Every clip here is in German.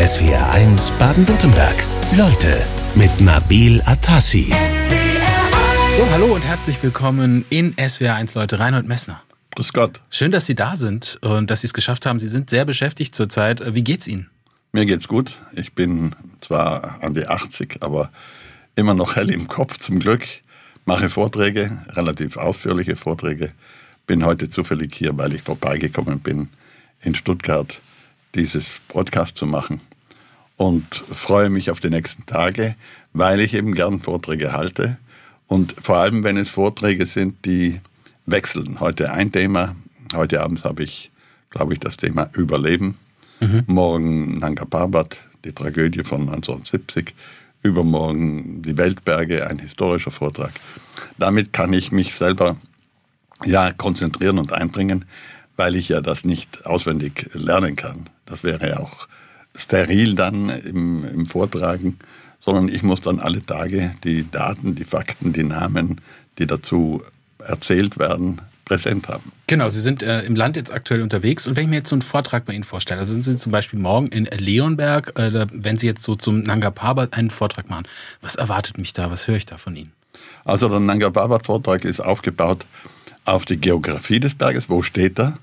SWR1 Baden-Württemberg. Leute mit Nabil Atassi. So, hallo und herzlich willkommen in SWR1 Leute. Reinhold Messner. Grüß Gott. Schön, dass Sie da sind und dass Sie es geschafft haben. Sie sind sehr beschäftigt zurzeit. Wie geht's Ihnen? Mir geht's gut. Ich bin zwar an die 80, aber immer noch hell im Kopf zum Glück. Mache Vorträge, relativ ausführliche Vorträge. Bin heute zufällig hier, weil ich vorbeigekommen bin in Stuttgart, dieses Podcast zu machen und freue mich auf die nächsten Tage, weil ich eben gern Vorträge halte und vor allem, wenn es Vorträge sind, die wechseln. Heute ein Thema, heute Abend habe ich, glaube ich, das Thema Überleben. Mhm. Morgen Nanga Parbat, die Tragödie von 1970. Übermorgen die Weltberge, ein historischer Vortrag. Damit kann ich mich selber ja, konzentrieren und einbringen, weil ich ja das nicht auswendig lernen kann. Das wäre ja auch steril dann im, im Vortragen, sondern ich muss dann alle Tage die Daten, die Fakten, die Namen, die dazu erzählt werden, präsent haben. Genau, Sie sind äh, im Land jetzt aktuell unterwegs und wenn ich mir jetzt so einen Vortrag bei Ihnen vorstelle, also sind Sie zum Beispiel morgen in Leonberg, äh, wenn Sie jetzt so zum Nanga Parbat einen Vortrag machen, was erwartet mich da, was höre ich da von Ihnen? Also der Nanga Parbat Vortrag ist aufgebaut auf die Geografie des Berges, wo steht er?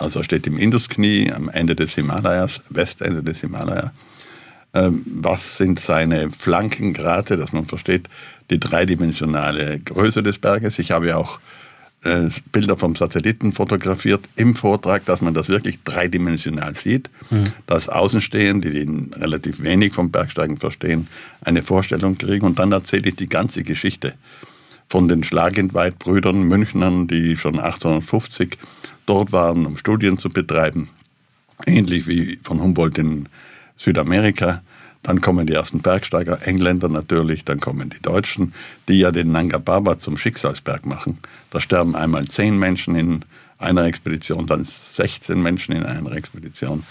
Also er steht im Indusknie am Ende des Himalayas, Westende des Himalaya. Ähm, was sind seine Flankengrate, dass man versteht die dreidimensionale Größe des Berges. Ich habe auch äh, Bilder vom Satelliten fotografiert im Vortrag, dass man das wirklich dreidimensional sieht, mhm. dass Außenstehende, die relativ wenig vom Bergsteigen verstehen, eine Vorstellung kriegen und dann erzähle ich die ganze Geschichte von den Schlagentweid-Brüdern Münchnern, die schon 1850 dort waren, um Studien zu betreiben, ähnlich wie von Humboldt in Südamerika. Dann kommen die ersten Bergsteiger, Engländer natürlich, dann kommen die Deutschen, die ja den Nanga Parbat zum Schicksalsberg machen. Da sterben einmal zehn Menschen in einer Expedition, dann 16 Menschen in einer Expedition.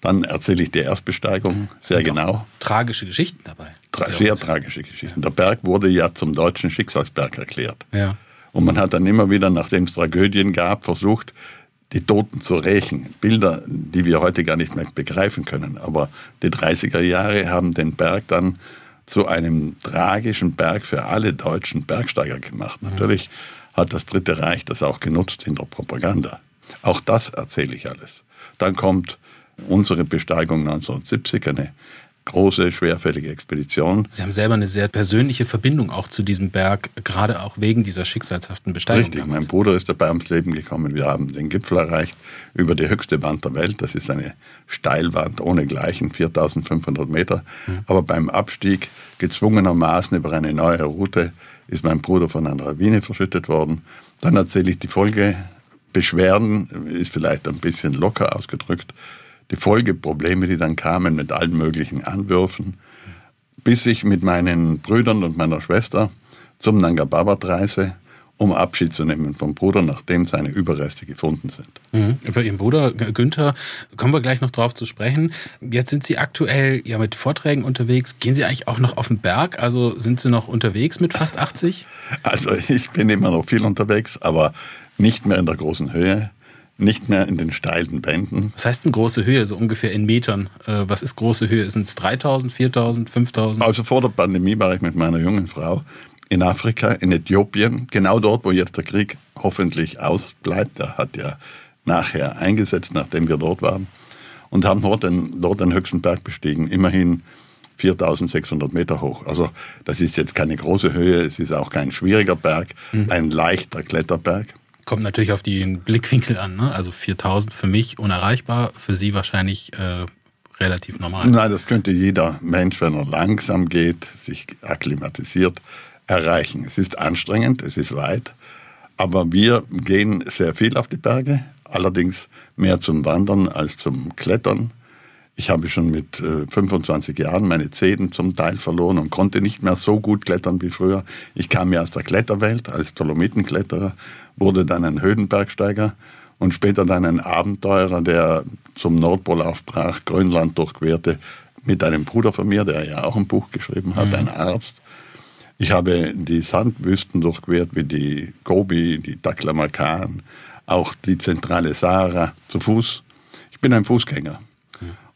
Dann erzähle ich die Erstbesteigung sehr genau. Tragische Geschichten dabei. Tra sehr tragische Geschichten. Der Berg wurde ja zum deutschen Schicksalsberg erklärt. Ja. Und man hat dann immer wieder, nachdem es Tragödien gab, versucht, die Toten zu rächen. Bilder, die wir heute gar nicht mehr begreifen können. Aber die 30er Jahre haben den Berg dann zu einem tragischen Berg für alle deutschen Bergsteiger gemacht. Mhm. Natürlich hat das Dritte Reich das auch genutzt in der Propaganda. Auch das erzähle ich alles. Dann kommt unsere Besteigung 1970, eine große, schwerfällige Expedition. Sie haben selber eine sehr persönliche Verbindung auch zu diesem Berg, gerade auch wegen dieser schicksalshaften Besteigung. Richtig, damals. mein Bruder ist dabei ums Leben gekommen. Wir haben den Gipfel erreicht über die höchste Wand der Welt. Das ist eine Steilwand ohne Gleichen, 4500 Meter. Mhm. Aber beim Abstieg gezwungenermaßen über eine neue Route ist mein Bruder von einer Lawine verschüttet worden. Dann erzähle ich die Folgebeschwerden, ist vielleicht ein bisschen locker ausgedrückt, die Folgeprobleme, die dann kamen mit allen möglichen Anwürfen, bis ich mit meinen Brüdern und meiner Schwester zum Nanga Parbat reise, um Abschied zu nehmen vom Bruder, nachdem seine Überreste gefunden sind. Mhm. Über Ihren Bruder Günther kommen wir gleich noch drauf zu sprechen. Jetzt sind Sie aktuell ja mit Vorträgen unterwegs. Gehen Sie eigentlich auch noch auf den Berg? Also sind Sie noch unterwegs mit fast 80? Also ich bin immer noch viel unterwegs, aber nicht mehr in der großen Höhe nicht mehr in den steilen Wänden. Was heißt denn große Höhe, so ungefähr in Metern? Äh, was ist große Höhe? Sind es 3000, 4000, 5000? Also vor der Pandemie war ich mit meiner jungen Frau in Afrika, in Äthiopien, genau dort, wo jetzt der Krieg hoffentlich ausbleibt. Der hat ja nachher eingesetzt, nachdem wir dort waren. Und haben dort den, dort den höchsten Berg bestiegen, immerhin 4600 Meter hoch. Also das ist jetzt keine große Höhe, es ist auch kein schwieriger Berg, mhm. ein leichter Kletterberg. Kommt natürlich auf den Blickwinkel an. Ne? Also 4000 für mich unerreichbar, für Sie wahrscheinlich äh, relativ normal. Nein, das könnte jeder Mensch, wenn er langsam geht, sich akklimatisiert, erreichen. Es ist anstrengend, es ist weit, aber wir gehen sehr viel auf die Berge, allerdings mehr zum Wandern als zum Klettern. Ich habe schon mit 25 äh, Jahren meine Zähne zum Teil verloren und konnte nicht mehr so gut klettern wie früher. Ich kam ja aus der Kletterwelt als Dolomitenkletterer, wurde dann ein Höhenbergsteiger und später dann ein Abenteurer, der zum Nordpol aufbrach, Grönland durchquerte, mit einem Bruder von mir, der ja auch ein Buch geschrieben hat, mhm. ein Arzt. Ich habe die Sandwüsten durchquert, wie die Gobi, die Taklamakan, auch die zentrale Sahara zu Fuß. Ich bin ein Fußgänger.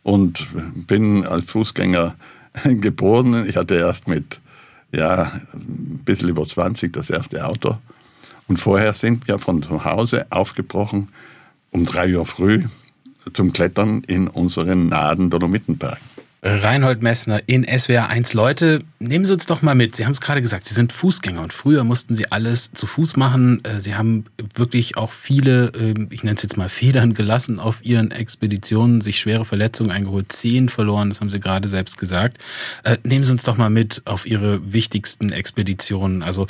und bin als Fußgänger geboren. Ich hatte erst mit ja, ein bisschen über 20 das erste Auto. Und vorher sind wir von zu Hause aufgebrochen um drei Uhr früh zum Klettern in unseren nahen Dolomitenbergen. Reinhold Messner in SWR 1 Leute, nehmen Sie uns doch mal mit. Sie haben es gerade gesagt, Sie sind Fußgänger und früher mussten Sie alles zu Fuß machen. Äh, Sie haben wirklich auch viele, ähm, ich nenne es jetzt mal Federn gelassen auf Ihren Expeditionen, sich schwere Verletzungen eingeholt, Zehen verloren, das haben Sie gerade selbst gesagt. Äh, nehmen Sie uns doch mal mit auf Ihre wichtigsten Expeditionen. Also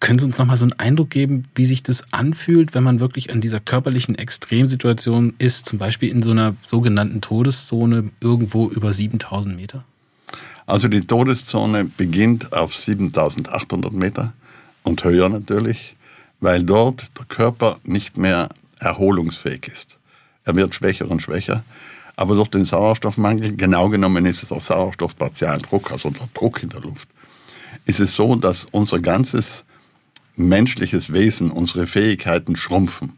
können Sie uns noch mal so einen Eindruck geben, wie sich das anfühlt, wenn man wirklich in dieser körperlichen Extremsituation ist, zum Beispiel in so einer sogenannten Todeszone irgendwo über 7000 Meter? Also die Todeszone beginnt auf 7800 Meter und höher natürlich, weil dort der Körper nicht mehr erholungsfähig ist. Er wird schwächer und schwächer. Aber durch den Sauerstoffmangel, genau genommen ist es der Sauerstoffpartialdruck, also der Druck in der Luft, ist es so, dass unser ganzes menschliches Wesen, unsere Fähigkeiten schrumpfen.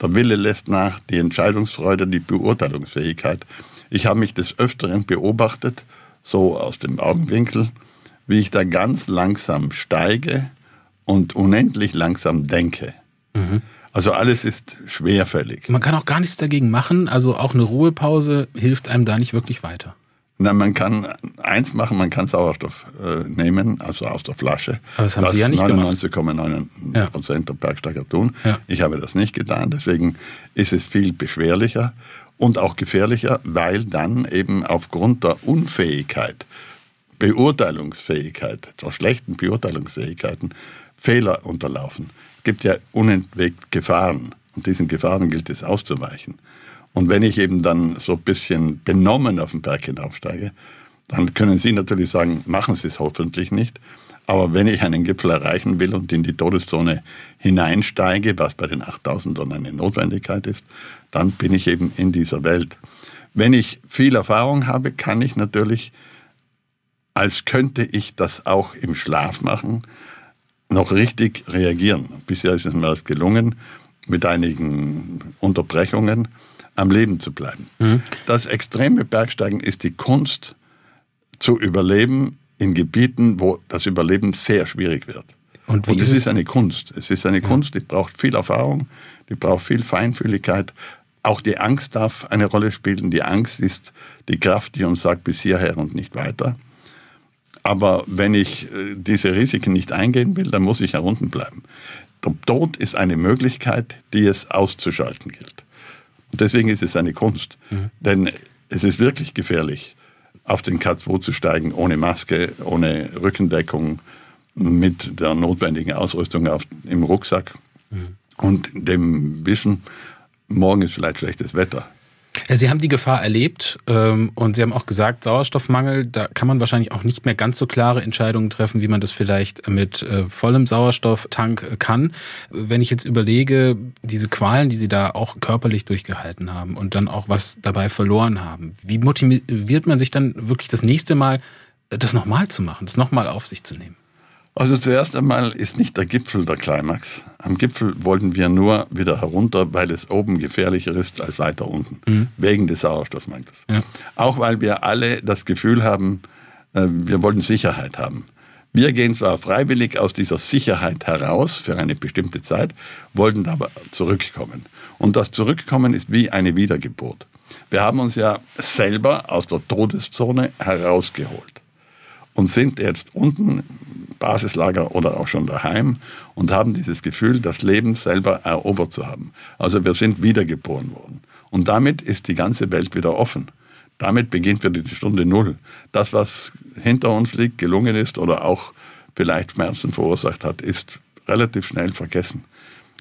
Der Wille lässt nach, die Entscheidungsfreude, die Beurteilungsfähigkeit. Ich habe mich des Öfteren beobachtet, so aus dem Augenwinkel, wie ich da ganz langsam steige und unendlich langsam denke. Mhm. Also alles ist schwerfällig. Man kann auch gar nichts dagegen machen. Also auch eine Ruhepause hilft einem da nicht wirklich weiter. Na, man kann eins machen, man kann Sauerstoff äh, nehmen, also aus der Flasche. Aber das haben Sie ja nicht 99,9 Prozent ja. der Bergsteiger tun. Ja. Ich habe das nicht getan, deswegen ist es viel beschwerlicher und auch gefährlicher, weil dann eben aufgrund der Unfähigkeit, Beurteilungsfähigkeit, der schlechten Beurteilungsfähigkeiten Fehler unterlaufen. Es gibt ja unentwegt Gefahren und diesen Gefahren gilt es auszuweichen. Und wenn ich eben dann so ein bisschen benommen auf den Berg hinaufsteige, dann können Sie natürlich sagen, machen Sie es hoffentlich nicht. Aber wenn ich einen Gipfel erreichen will und in die Todeszone hineinsteige, was bei den 8000ern eine Notwendigkeit ist, dann bin ich eben in dieser Welt. Wenn ich viel Erfahrung habe, kann ich natürlich, als könnte ich das auch im Schlaf machen, noch richtig reagieren. Bisher ist es mir das gelungen, mit einigen Unterbrechungen am Leben zu bleiben. Mhm. Das extreme Bergsteigen ist die Kunst zu überleben in Gebieten, wo das Überleben sehr schwierig wird. Und, Und es ist, ist eine Kunst. Es ist eine ja. Kunst, die braucht viel Erfahrung, die braucht viel Feinfühligkeit. Auch die Angst darf eine Rolle spielen. Die Angst ist die Kraft, die uns sagt, bis hierher und nicht weiter. Aber wenn ich äh, diese Risiken nicht eingehen will, dann muss ich herunten bleiben. Der Tod ist eine Möglichkeit, die es auszuschalten gilt. Deswegen ist es eine Kunst. Mhm. Denn es ist wirklich gefährlich, auf den K2 zu steigen, ohne Maske, ohne Rückendeckung, mit der notwendigen Ausrüstung auf, im Rucksack mhm. und dem Wissen, morgen ist vielleicht schlechtes Wetter. Sie haben die Gefahr erlebt ähm, und Sie haben auch gesagt, Sauerstoffmangel, da kann man wahrscheinlich auch nicht mehr ganz so klare Entscheidungen treffen, wie man das vielleicht mit äh, vollem Sauerstofftank äh, kann. Wenn ich jetzt überlege, diese Qualen, die Sie da auch körperlich durchgehalten haben und dann auch was dabei verloren haben, wie motiviert man sich dann wirklich das nächste Mal, das nochmal zu machen, das nochmal auf sich zu nehmen? Also zuerst einmal ist nicht der Gipfel der Climax. Am Gipfel wollten wir nur wieder herunter, weil es oben gefährlicher ist als weiter unten, mhm. wegen des Sauerstoffmangels. Ja. Auch weil wir alle das Gefühl haben, äh, wir wollten Sicherheit haben. Wir gehen zwar freiwillig aus dieser Sicherheit heraus für eine bestimmte Zeit, wollten aber zurückkommen. Und das Zurückkommen ist wie eine Wiedergeburt. Wir haben uns ja selber aus der Todeszone herausgeholt und sind jetzt unten Basislager oder auch schon daheim und haben dieses Gefühl, das Leben selber erobert zu haben. Also wir sind wiedergeboren worden. Und damit ist die ganze Welt wieder offen. Damit beginnt wieder die Stunde Null. Das, was hinter uns liegt, gelungen ist oder auch vielleicht Schmerzen verursacht hat, ist relativ schnell vergessen.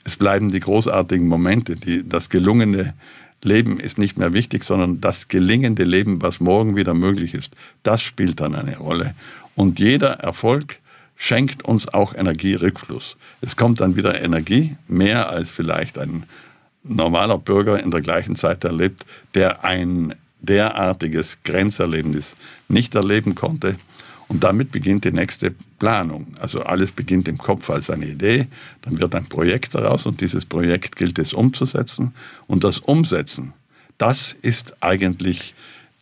Es bleiben die großartigen Momente, die, das gelungene Leben ist nicht mehr wichtig, sondern das gelingende Leben, was morgen wieder möglich ist, das spielt dann eine Rolle. Und jeder Erfolg schenkt uns auch Energierückfluss. Es kommt dann wieder Energie, mehr als vielleicht ein normaler Bürger in der gleichen Zeit erlebt, der ein derartiges Grenzerlebnis nicht erleben konnte. Und damit beginnt die nächste Planung. Also alles beginnt im Kopf als eine Idee, dann wird ein Projekt daraus und dieses Projekt gilt es umzusetzen. Und das Umsetzen, das ist eigentlich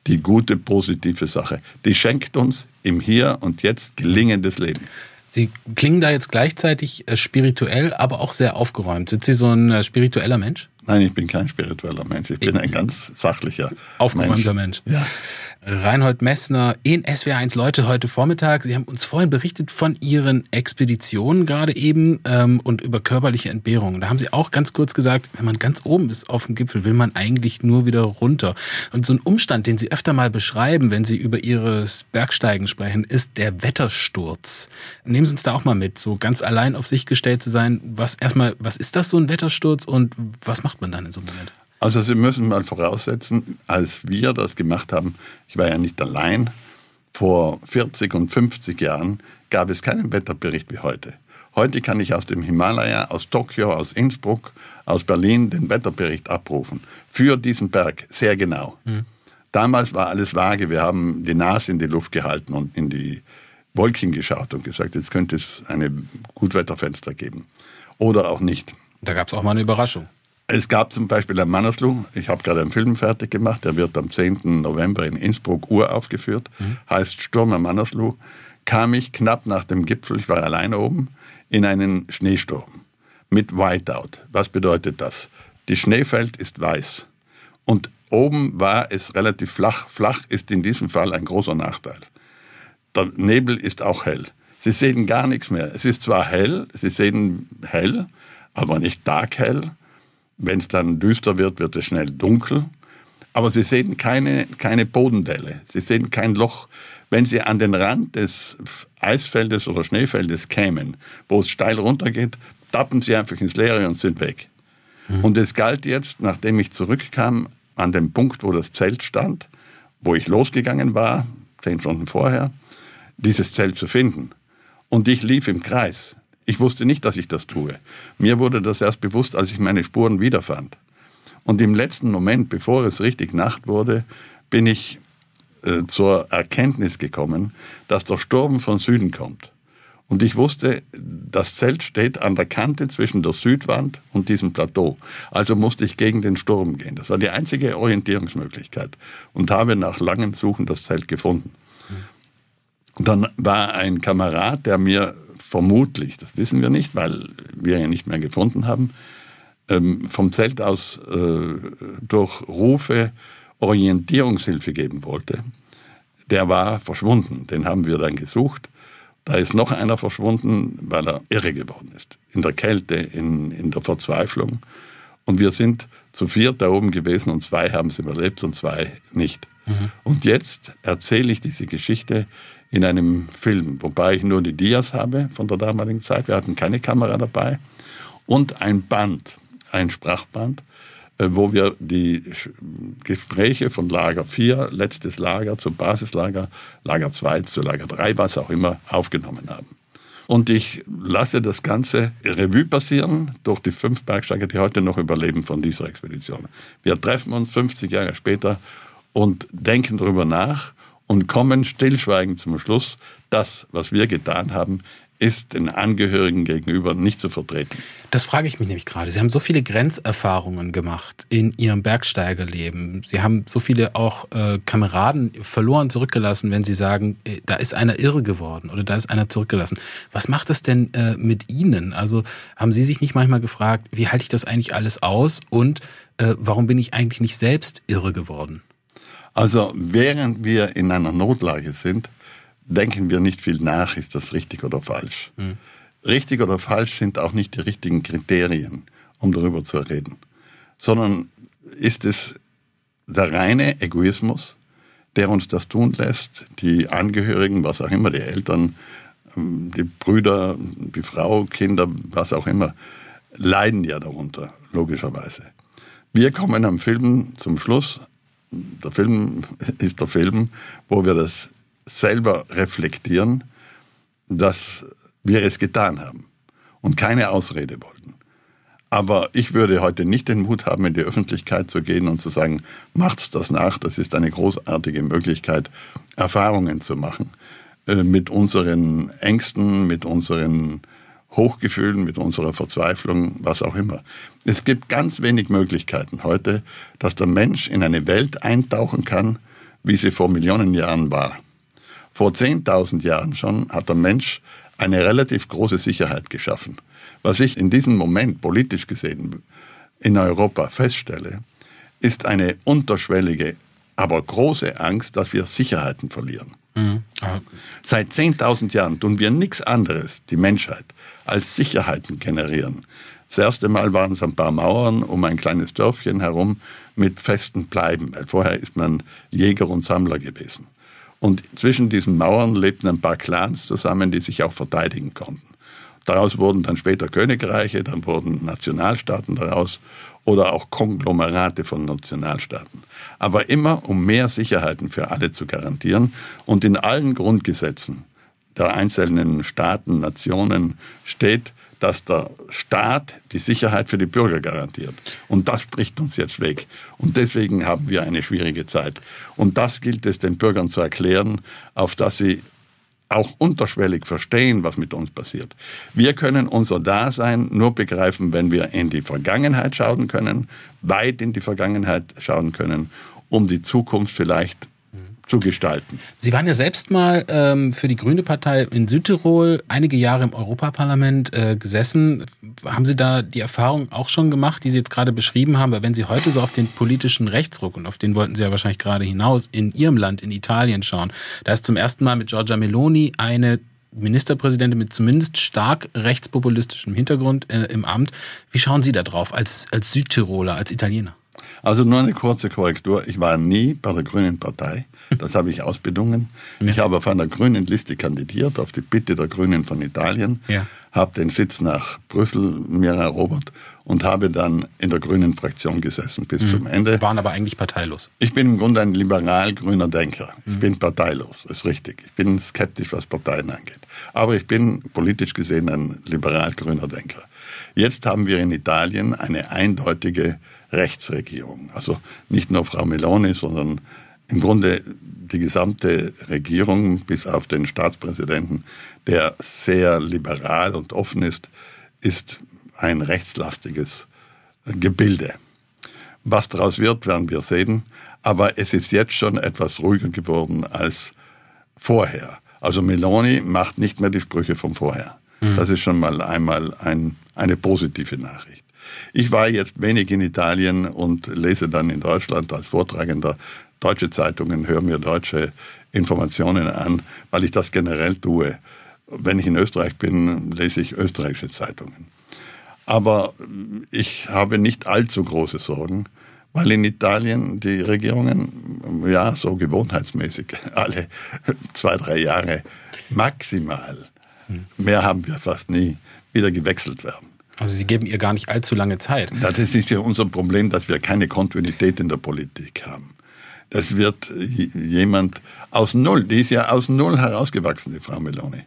die gute, positive Sache. Die schenkt uns im Hier und Jetzt gelingendes Leben. Sie klingen da jetzt gleichzeitig äh, spirituell, aber auch sehr aufgeräumt. Sind Sie so ein äh, spiritueller Mensch? Nein, ich bin kein spiritueller Mensch. Ich bin ein ganz sachlicher, aufgeräumter Mensch. Mensch. Ja. Reinhold Messner in SWR1 Leute heute Vormittag. Sie haben uns vorhin berichtet von Ihren Expeditionen gerade eben ähm, und über körperliche Entbehrungen. Da haben Sie auch ganz kurz gesagt, wenn man ganz oben ist auf dem Gipfel, will man eigentlich nur wieder runter. Und so ein Umstand, den Sie öfter mal beschreiben, wenn Sie über Ihres Bergsteigen sprechen, ist der Wettersturz. Nehmen Sie uns da auch mal mit, so ganz allein auf sich gestellt zu sein. Was erstmal, was ist das so ein Wettersturz und was macht man dann in so einem Moment? Also Sie müssen mal voraussetzen, als wir das gemacht haben, ich war ja nicht allein, vor 40 und 50 Jahren gab es keinen Wetterbericht wie heute. Heute kann ich aus dem Himalaya, aus Tokio, aus Innsbruck, aus Berlin den Wetterbericht abrufen. Für diesen Berg, sehr genau. Mhm. Damals war alles vage. Wir haben die Nase in die Luft gehalten und in die Wolken geschaut und gesagt, jetzt könnte es eine Gutwetterfenster geben. Oder auch nicht. Da gab es auch mal eine Überraschung. Es gab zum Beispiel am Mannersluh, ich habe gerade einen Film fertig gemacht, der wird am 10. November in Innsbruck uraufgeführt, mhm. heißt Sturm am Mannersluh, kam ich knapp nach dem Gipfel, ich war alleine oben, in einen Schneesturm mit Whiteout. Was bedeutet das? Die Schneefeld ist weiß und oben war es relativ flach. Flach ist in diesem Fall ein großer Nachteil. Der Nebel ist auch hell. Sie sehen gar nichts mehr. Es ist zwar hell, Sie sehen hell, aber nicht taghell wenn es dann düster wird, wird es schnell dunkel. Aber Sie sehen keine, keine Bodendelle. Sie sehen kein Loch. Wenn Sie an den Rand des Eisfeldes oder Schneefeldes kämen, wo es steil runtergeht, tappen Sie einfach ins Leere und sind weg. Mhm. Und es galt jetzt, nachdem ich zurückkam, an dem Punkt, wo das Zelt stand, wo ich losgegangen war, zehn Stunden vorher, dieses Zelt zu finden. Und ich lief im Kreis. Ich wusste nicht, dass ich das tue. Mir wurde das erst bewusst, als ich meine Spuren wiederfand. Und im letzten Moment, bevor es richtig Nacht wurde, bin ich äh, zur Erkenntnis gekommen, dass der Sturm von Süden kommt. Und ich wusste, das Zelt steht an der Kante zwischen der Südwand und diesem Plateau. Also musste ich gegen den Sturm gehen. Das war die einzige Orientierungsmöglichkeit. Und habe nach langem Suchen das Zelt gefunden. Dann war ein Kamerad, der mir vermutlich, das wissen wir nicht, weil wir ihn nicht mehr gefunden haben, ähm, vom Zelt aus äh, durch Rufe Orientierungshilfe geben wollte, der war verschwunden. Den haben wir dann gesucht. Da ist noch einer verschwunden, weil er irre geworden ist. In der Kälte, in, in der Verzweiflung. Und wir sind zu viert da oben gewesen und zwei haben es überlebt und zwei nicht. Mhm. Und jetzt erzähle ich diese Geschichte in einem Film, wobei ich nur die Dias habe von der damaligen Zeit. Wir hatten keine Kamera dabei und ein Band, ein Sprachband, äh, wo wir die Gespräche von Lager 4, letztes Lager zum Basislager, Lager 2 zu Lager 3, was auch immer, aufgenommen haben. Und ich lasse das Ganze Revue passieren durch die fünf Bergsteiger, die heute noch überleben von dieser Expedition. Wir treffen uns 50 Jahre später und denken darüber nach und kommen stillschweigend zum Schluss, das, was wir getan haben, ist den Angehörigen gegenüber nicht zu vertreten. Das frage ich mich nämlich gerade. Sie haben so viele Grenzerfahrungen gemacht in Ihrem Bergsteigerleben. Sie haben so viele auch äh, Kameraden verloren zurückgelassen, wenn Sie sagen, äh, da ist einer irre geworden oder da ist einer zurückgelassen. Was macht das denn äh, mit Ihnen? Also haben Sie sich nicht manchmal gefragt, wie halte ich das eigentlich alles aus und äh, warum bin ich eigentlich nicht selbst irre geworden? Also während wir in einer Notlage sind, denken wir nicht viel nach, ist das richtig oder falsch. Mhm. Richtig oder falsch sind auch nicht die richtigen Kriterien, um darüber zu reden, sondern ist es der reine Egoismus, der uns das tun lässt, die Angehörigen, was auch immer, die Eltern, ähm, die Brüder, die Frau, Kinder, was auch immer, leiden ja darunter, logischerweise. Wir kommen am Film zum Schluss, der Film ist der Film, wo wir das selber reflektieren, dass wir es getan haben und keine Ausrede wollten. Aber ich würde heute nicht den Mut haben, in die Öffentlichkeit zu gehen und zu sagen, macht's das nach, das ist eine großartige Möglichkeit, Erfahrungen zu machen äh, mit unseren Ängsten, mit unseren Hochgefühlen, mit unserer Verzweiflung, was auch immer. Es gibt ganz wenig Möglichkeiten heute, dass der Mensch in eine Welt eintauchen kann, wie sie vor Millionen Jahren war. Vor 10.000 Jahren schon hat der Mensch eine relativ große Sicherheit geschaffen. Was ich in diesem Moment politisch gesehen in Europa feststelle, ist eine unterschwellige, aber große Angst, dass wir Sicherheiten verlieren. Mhm. Seit 10.000 Jahren tun wir nichts anderes, die Menschheit, als Sicherheiten generieren. Das erste Mal waren es ein paar Mauern um ein kleines Dörfchen herum mit festen Bleiben. Vorher ist man Jäger und Sammler gewesen. Und zwischen diesen Mauern lebten ein paar Clans zusammen, die sich auch verteidigen konnten. Daraus wurden dann später Königreiche, dann wurden Nationalstaaten daraus oder auch Konglomerate von Nationalstaaten. Aber immer um mehr Sicherheiten für alle zu garantieren und in allen Grundgesetzen der einzelnen Staaten, Nationen steht, dass der Staat die Sicherheit für die Bürger garantiert. Und das bricht uns jetzt weg. Und deswegen haben wir eine schwierige Zeit. Und das gilt es den Bürgern zu erklären, auf dass sie auch unterschwellig verstehen, was mit uns passiert. Wir können unser Dasein nur begreifen, wenn wir in die Vergangenheit schauen können, weit in die Vergangenheit schauen können, um die Zukunft vielleicht zu gestalten. Sie waren ja selbst mal ähm, für die Grüne Partei in Südtirol einige Jahre im Europaparlament äh, gesessen. Haben Sie da die Erfahrung auch schon gemacht, die Sie jetzt gerade beschrieben haben? Weil wenn Sie heute so auf den politischen Rechtsruck, und auf den wollten Sie ja wahrscheinlich gerade hinaus, in Ihrem Land, in Italien schauen, da ist zum ersten Mal mit Giorgia Meloni eine Ministerpräsidentin mit zumindest stark rechtspopulistischem Hintergrund äh, im Amt. Wie schauen Sie da drauf als, als Südtiroler, als Italiener? Also nur eine kurze Korrektur. Ich war nie bei der Grünen Partei. Das habe ich ausbedungen. Ja. Ich habe auf einer grünen Liste kandidiert, auf die Bitte der Grünen von Italien, ja. habe den Sitz nach Brüssel mir erobert und habe dann in der grünen Fraktion gesessen bis mhm. zum Ende. Waren aber eigentlich parteilos. Ich bin im Grunde ein liberal-grüner Denker. Mhm. Ich bin parteilos, ist richtig. Ich bin skeptisch, was Parteien angeht. Aber ich bin politisch gesehen ein liberal-grüner Denker. Jetzt haben wir in Italien eine eindeutige Rechtsregierung. Also nicht nur Frau Meloni, sondern im Grunde die gesamte Regierung, bis auf den Staatspräsidenten, der sehr liberal und offen ist, ist ein rechtslastiges Gebilde. Was daraus wird, werden wir sehen. Aber es ist jetzt schon etwas ruhiger geworden als vorher. Also Meloni macht nicht mehr die Sprüche von vorher. Mhm. Das ist schon mal einmal ein, eine positive Nachricht. Ich war jetzt wenig in Italien und lese dann in Deutschland als Vortragender deutsche Zeitungen, höre mir deutsche Informationen an, weil ich das generell tue. Wenn ich in Österreich bin, lese ich österreichische Zeitungen. Aber ich habe nicht allzu große Sorgen, weil in Italien die Regierungen, ja, so gewohnheitsmäßig, alle zwei, drei Jahre maximal, mehr haben wir fast nie, wieder gewechselt werden. Also Sie geben ihr gar nicht allzu lange Zeit. Das ist ja unser Problem, dass wir keine Kontinuität in der Politik haben. Das wird jemand aus Null, die ist ja aus Null herausgewachsen, die Frau Meloni.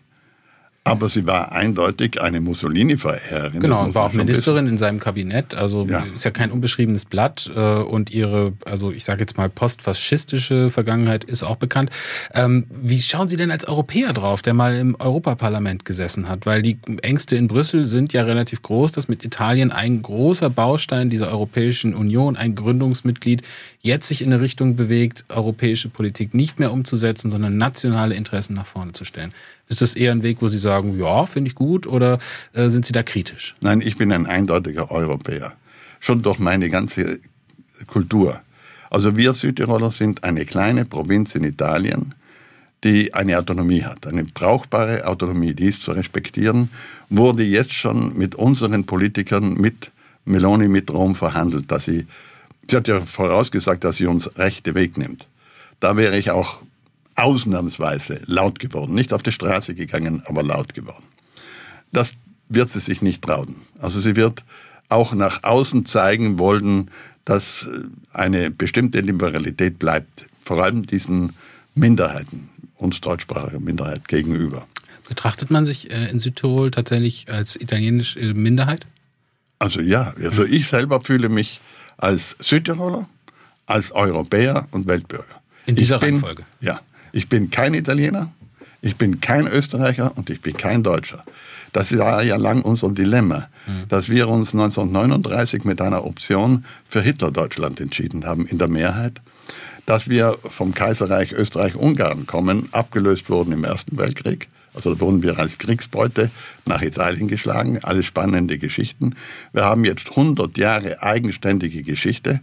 Aber sie war eindeutig eine Mussolini-Verehrerin. Genau, und war auch Ministerin wissen. in seinem Kabinett. Also ja. ist ja kein unbeschriebenes Blatt. Äh, und ihre, also ich sage jetzt mal, postfaschistische Vergangenheit ist auch bekannt. Ähm, wie schauen Sie denn als Europäer drauf, der mal im Europaparlament gesessen hat? Weil die Ängste in Brüssel sind ja relativ groß, dass mit Italien ein großer Baustein dieser Europäischen Union, ein Gründungsmitglied, jetzt sich in eine Richtung bewegt, europäische Politik nicht mehr umzusetzen, sondern nationale Interessen nach vorne zu stellen. Ist das eher ein Weg, wo Sie sagen, ja, finde ich gut, oder äh, sind Sie da kritisch? Nein, ich bin ein eindeutiger Europäer. Schon durch meine ganze Kultur. Also wir Südtiroler sind eine kleine Provinz in Italien, die eine Autonomie hat, eine brauchbare Autonomie, die ist zu respektieren, wurde jetzt schon mit unseren Politikern, mit Meloni, mit Rom verhandelt, dass sie, sie hat ja vorausgesagt, dass sie uns Rechte wegnimmt. Da wäre ich auch ausnahmsweise laut geworden. Nicht auf die Straße gegangen, aber laut geworden. Das wird sie sich nicht trauen. Also sie wird auch nach außen zeigen wollen, dass eine bestimmte Liberalität bleibt, vor allem diesen Minderheiten, uns deutschsprachiger Minderheit gegenüber. Betrachtet man sich äh, in Südtirol tatsächlich als italienische Minderheit? Also ja, also ich selber fühle mich als Südtiroler, als Europäer und Weltbürger. In dieser bin, Reihenfolge? Ja. Ich bin kein Italiener, ich bin kein Österreicher und ich bin kein Deutscher. Das war ja lang unser Dilemma, mhm. dass wir uns 1939 mit einer Option für Hitler-Deutschland entschieden haben, in der Mehrheit. dass wir vom Kaiserreich Österreich-Ungarn kommen, abgelöst wurden im Ersten Weltkrieg. Also da wurden wir als Kriegsbeute nach Italien geschlagen. Alles spannende Geschichten. Wir haben jetzt 100 Jahre eigenständige Geschichte.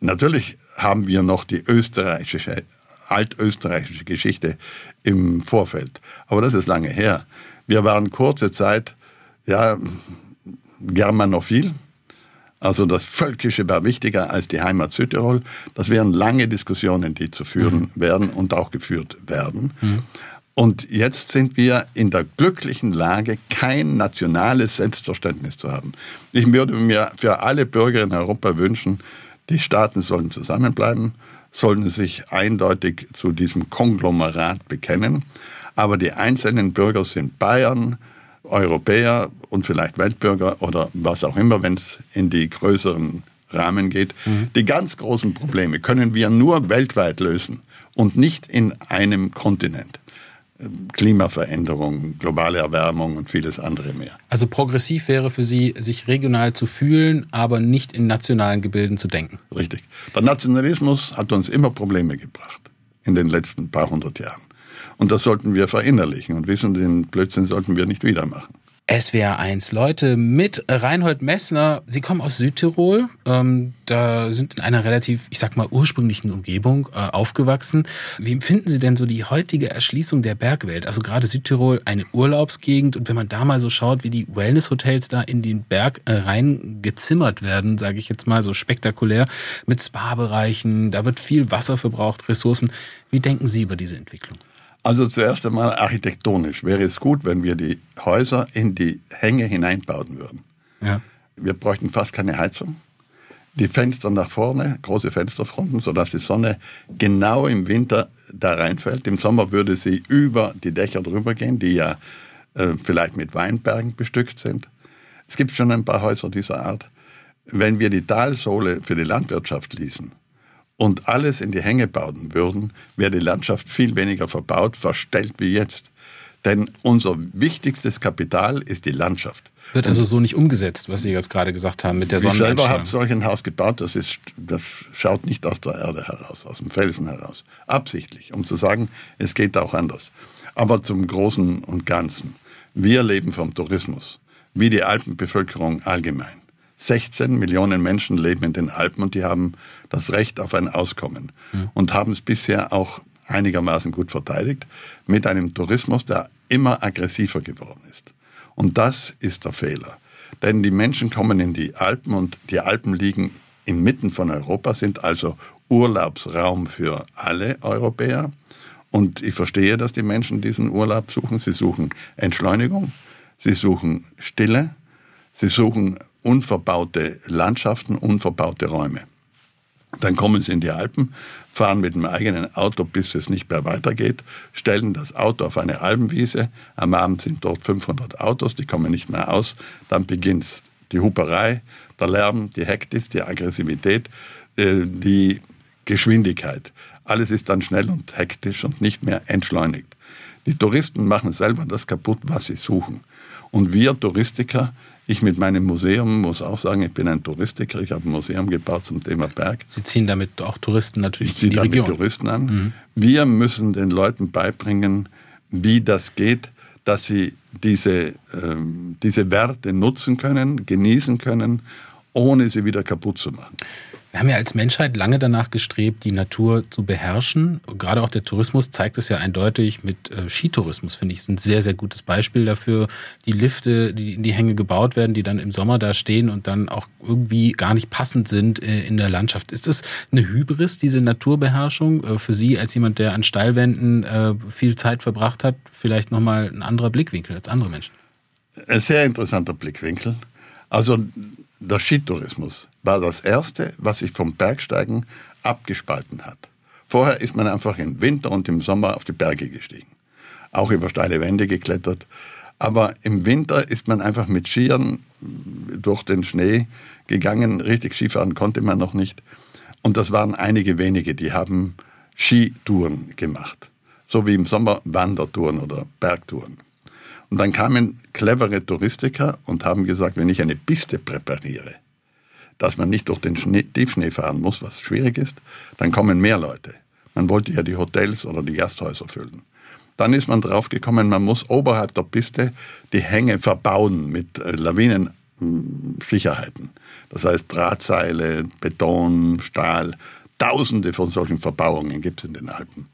Natürlich haben wir noch die österreichische, altösterreichische Geschichte im Vorfeld. Aber das ist lange her. Wir waren kurze Zeit, ja, germanophil. Also das Völkische war wichtiger als die Heimat Südtirol. Das wären lange Diskussionen, die zu führen mhm. werden und auch geführt werden. Mhm. Und jetzt sind wir in der glücklichen Lage, kein nationales Selbstverständnis zu haben. Ich würde mir für alle Bürger in Europa wünschen, die Staaten sollen zusammenbleiben, sollen sich eindeutig zu diesem Konglomerat bekennen. Aber die einzelnen Bürger sind Bayern, Europäer und vielleicht Weltbürger oder was auch immer, wenn es in die größeren Rahmen geht. Mhm. Die ganz großen Probleme können wir nur weltweit lösen und nicht in einem Kontinent. Klimaveränderung, globale Erwärmung und vieles andere mehr. Also progressiv wäre für Sie, sich regional zu fühlen, aber nicht in nationalen Gebilden zu denken. Richtig. Der Nationalismus hat uns immer Probleme gebracht in den letzten paar hundert Jahren. Und das sollten wir verinnerlichen und wissen, den Blödsinn sollten wir nicht wieder machen. SWR 1 Leute mit Reinhold Messner. Sie kommen aus Südtirol, ähm, da sind in einer relativ, ich sag mal, ursprünglichen Umgebung äh, aufgewachsen. Wie empfinden Sie denn so die heutige Erschließung der Bergwelt? Also gerade Südtirol, eine Urlaubsgegend und wenn man da mal so schaut, wie die Wellness-Hotels da in den Berg äh, rein gezimmert werden, sage ich jetzt mal so spektakulär, mit Spa-Bereichen, da wird viel Wasser verbraucht, Ressourcen. Wie denken Sie über diese Entwicklung? Also zuerst einmal architektonisch wäre es gut, wenn wir die Häuser in die Hänge hineinbauen würden. Ja. Wir bräuchten fast keine Heizung. Die Fenster nach vorne, große Fensterfronten, sodass die Sonne genau im Winter da reinfällt. Im Sommer würde sie über die Dächer drüber gehen, die ja äh, vielleicht mit Weinbergen bestückt sind. Es gibt schon ein paar Häuser dieser Art. Wenn wir die Talsohle für die Landwirtschaft ließen, und alles in die Hänge bauen würden, wäre die Landschaft viel weniger verbaut, verstellt wie jetzt. Denn unser wichtigstes Kapital ist die Landschaft. Wird also so nicht umgesetzt, was Sie jetzt gerade gesagt haben mit der Sonneneinstrahlung? Ich selber habe solch ein Haus gebaut, das, ist, das schaut nicht aus der Erde heraus, aus dem Felsen heraus. Absichtlich, um zu sagen, es geht auch anders. Aber zum Großen und Ganzen. Wir leben vom Tourismus, wie die Alpenbevölkerung allgemein. 16 Millionen Menschen leben in den Alpen und die haben das Recht auf ein Auskommen mhm. und haben es bisher auch einigermaßen gut verteidigt mit einem Tourismus, der immer aggressiver geworden ist. Und das ist der Fehler. Denn die Menschen kommen in die Alpen und die Alpen liegen inmitten von Europa, sind also Urlaubsraum für alle Europäer. Und ich verstehe, dass die Menschen diesen Urlaub suchen. Sie suchen Entschleunigung, sie suchen Stille, sie suchen unverbaute Landschaften, unverbaute Räume. Dann kommen sie in die Alpen, fahren mit dem eigenen Auto, bis es nicht mehr weitergeht, stellen das Auto auf eine Alpenwiese. Am Abend sind dort 500 Autos, die kommen nicht mehr aus. Dann beginnt die Huperei, der Lärm, die Hektis, die Aggressivität, äh, die Geschwindigkeit. Alles ist dann schnell und hektisch und nicht mehr entschleunigt. Die Touristen machen selber das kaputt, was sie suchen. Und wir Touristiker ich mit meinem Museum muss auch sagen, ich bin ein Touristiker. Ich habe ein Museum gebaut zum Thema Berg. Sie ziehen damit auch Touristen natürlich ich in die damit Region. Touristen an. Mhm. Wir müssen den Leuten beibringen, wie das geht, dass sie diese, ähm, diese Werte nutzen können, genießen können, ohne sie wieder kaputt zu machen. Wir haben ja als Menschheit lange danach gestrebt, die Natur zu beherrschen. Gerade auch der Tourismus zeigt es ja eindeutig mit äh, Skitourismus, finde ich, ist ein sehr, sehr gutes Beispiel dafür. Die Lifte, die in die Hänge gebaut werden, die dann im Sommer da stehen und dann auch irgendwie gar nicht passend sind äh, in der Landschaft. Ist das eine Hybris, diese Naturbeherrschung? Äh, für Sie als jemand, der an Steilwänden viel Zeit verbracht hat, vielleicht nochmal ein anderer Blickwinkel als andere Menschen? Ein sehr interessanter Blickwinkel. Also der Skitourismus war das Erste, was sich vom Bergsteigen abgespalten hat. Vorher ist man einfach im Winter und im Sommer auf die Berge gestiegen. Auch über steile Wände geklettert. Aber im Winter ist man einfach mit Skiern durch den Schnee gegangen. Richtig Skifahren konnte man noch nicht. Und das waren einige wenige, die haben Skitouren gemacht. So wie im Sommer Wandertouren oder Bergtouren. Und dann kamen clevere Touristiker und haben gesagt, wenn ich eine Piste präpariere, dass man nicht durch den Schnee, Tiefschnee fahren muss, was schwierig ist, dann kommen mehr Leute. Man wollte ja die Hotels oder die Gasthäuser füllen. Dann ist man draufgekommen, man muss oberhalb der Piste die Hänge verbauen mit äh, Lawinensicherheiten. Das heißt Drahtseile, Beton, Stahl. Tausende von solchen Verbauungen gibt es in den Alpen.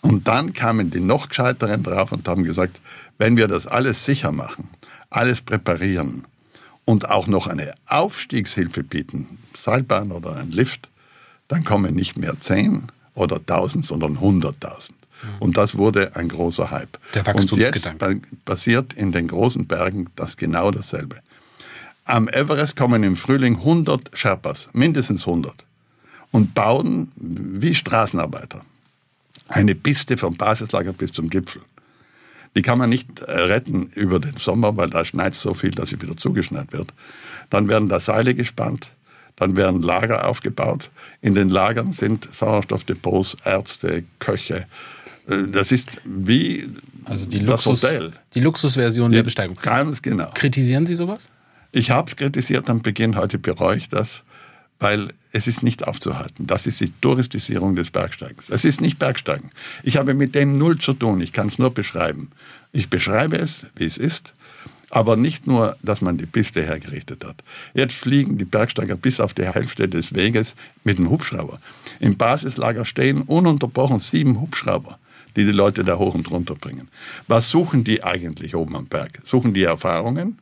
Und dann kamen die noch gescheiteren drauf und haben gesagt, wenn wir das alles sicher machen, alles präparieren und auch noch eine Aufstiegshilfe bieten, Seilbahn oder ein Lift, dann kommen nicht mehr 10 oder 1000, sondern 100.000. Und das wurde ein großer Hype. Der Wachstumsgedanke. Und jetzt passiert in den großen Bergen das genau dasselbe. Am Everest kommen im Frühling 100 Sherpas, mindestens 100, und bauen wie Straßenarbeiter eine Piste vom Basislager bis zum Gipfel. Die kann man nicht äh, retten über den Sommer, weil da schneit so viel, dass sie wieder zugeschneit wird. Dann werden da Seile gespannt, dann werden Lager aufgebaut. In den Lagern sind Sauerstoffdepots, Ärzte, Köche. Äh, das ist wie also die Luxus, das Hotel. Die Luxusversion der Besteigung. Ganz genau. Kritisieren Sie sowas? Ich habe es kritisiert am Beginn, heute bereue ich das weil es ist nicht aufzuhalten. Das ist die Touristisierung des Bergsteigens. Es ist nicht Bergsteigen. Ich habe mit dem null zu tun. Ich kann es nur beschreiben. Ich beschreibe es, wie es ist, aber nicht nur, dass man die Piste hergerichtet hat. Jetzt fliegen die Bergsteiger bis auf die Hälfte des Weges mit einem Hubschrauber. Im Basislager stehen ununterbrochen sieben Hubschrauber, die die Leute da hoch und runter bringen. Was suchen die eigentlich oben am Berg? Suchen die Erfahrungen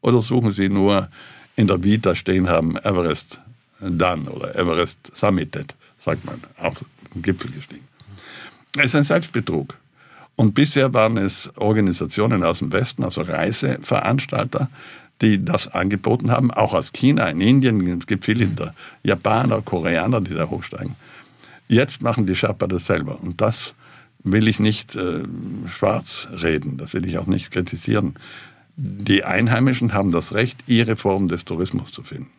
oder suchen sie nur in der Vita stehen haben, Everest Done oder Everest Summited, sagt man, auch im Gipfel gestiegen. Es ist ein Selbstbetrug. Und bisher waren es Organisationen aus dem Westen, also Reiseveranstalter, die das angeboten haben, auch aus China, in Indien, es gibt viele der Japaner, Koreaner, die da hochsteigen. Jetzt machen die Sherpa das selber. Und das will ich nicht äh, schwarz reden, das will ich auch nicht kritisieren. Die Einheimischen haben das Recht, ihre Form des Tourismus zu finden.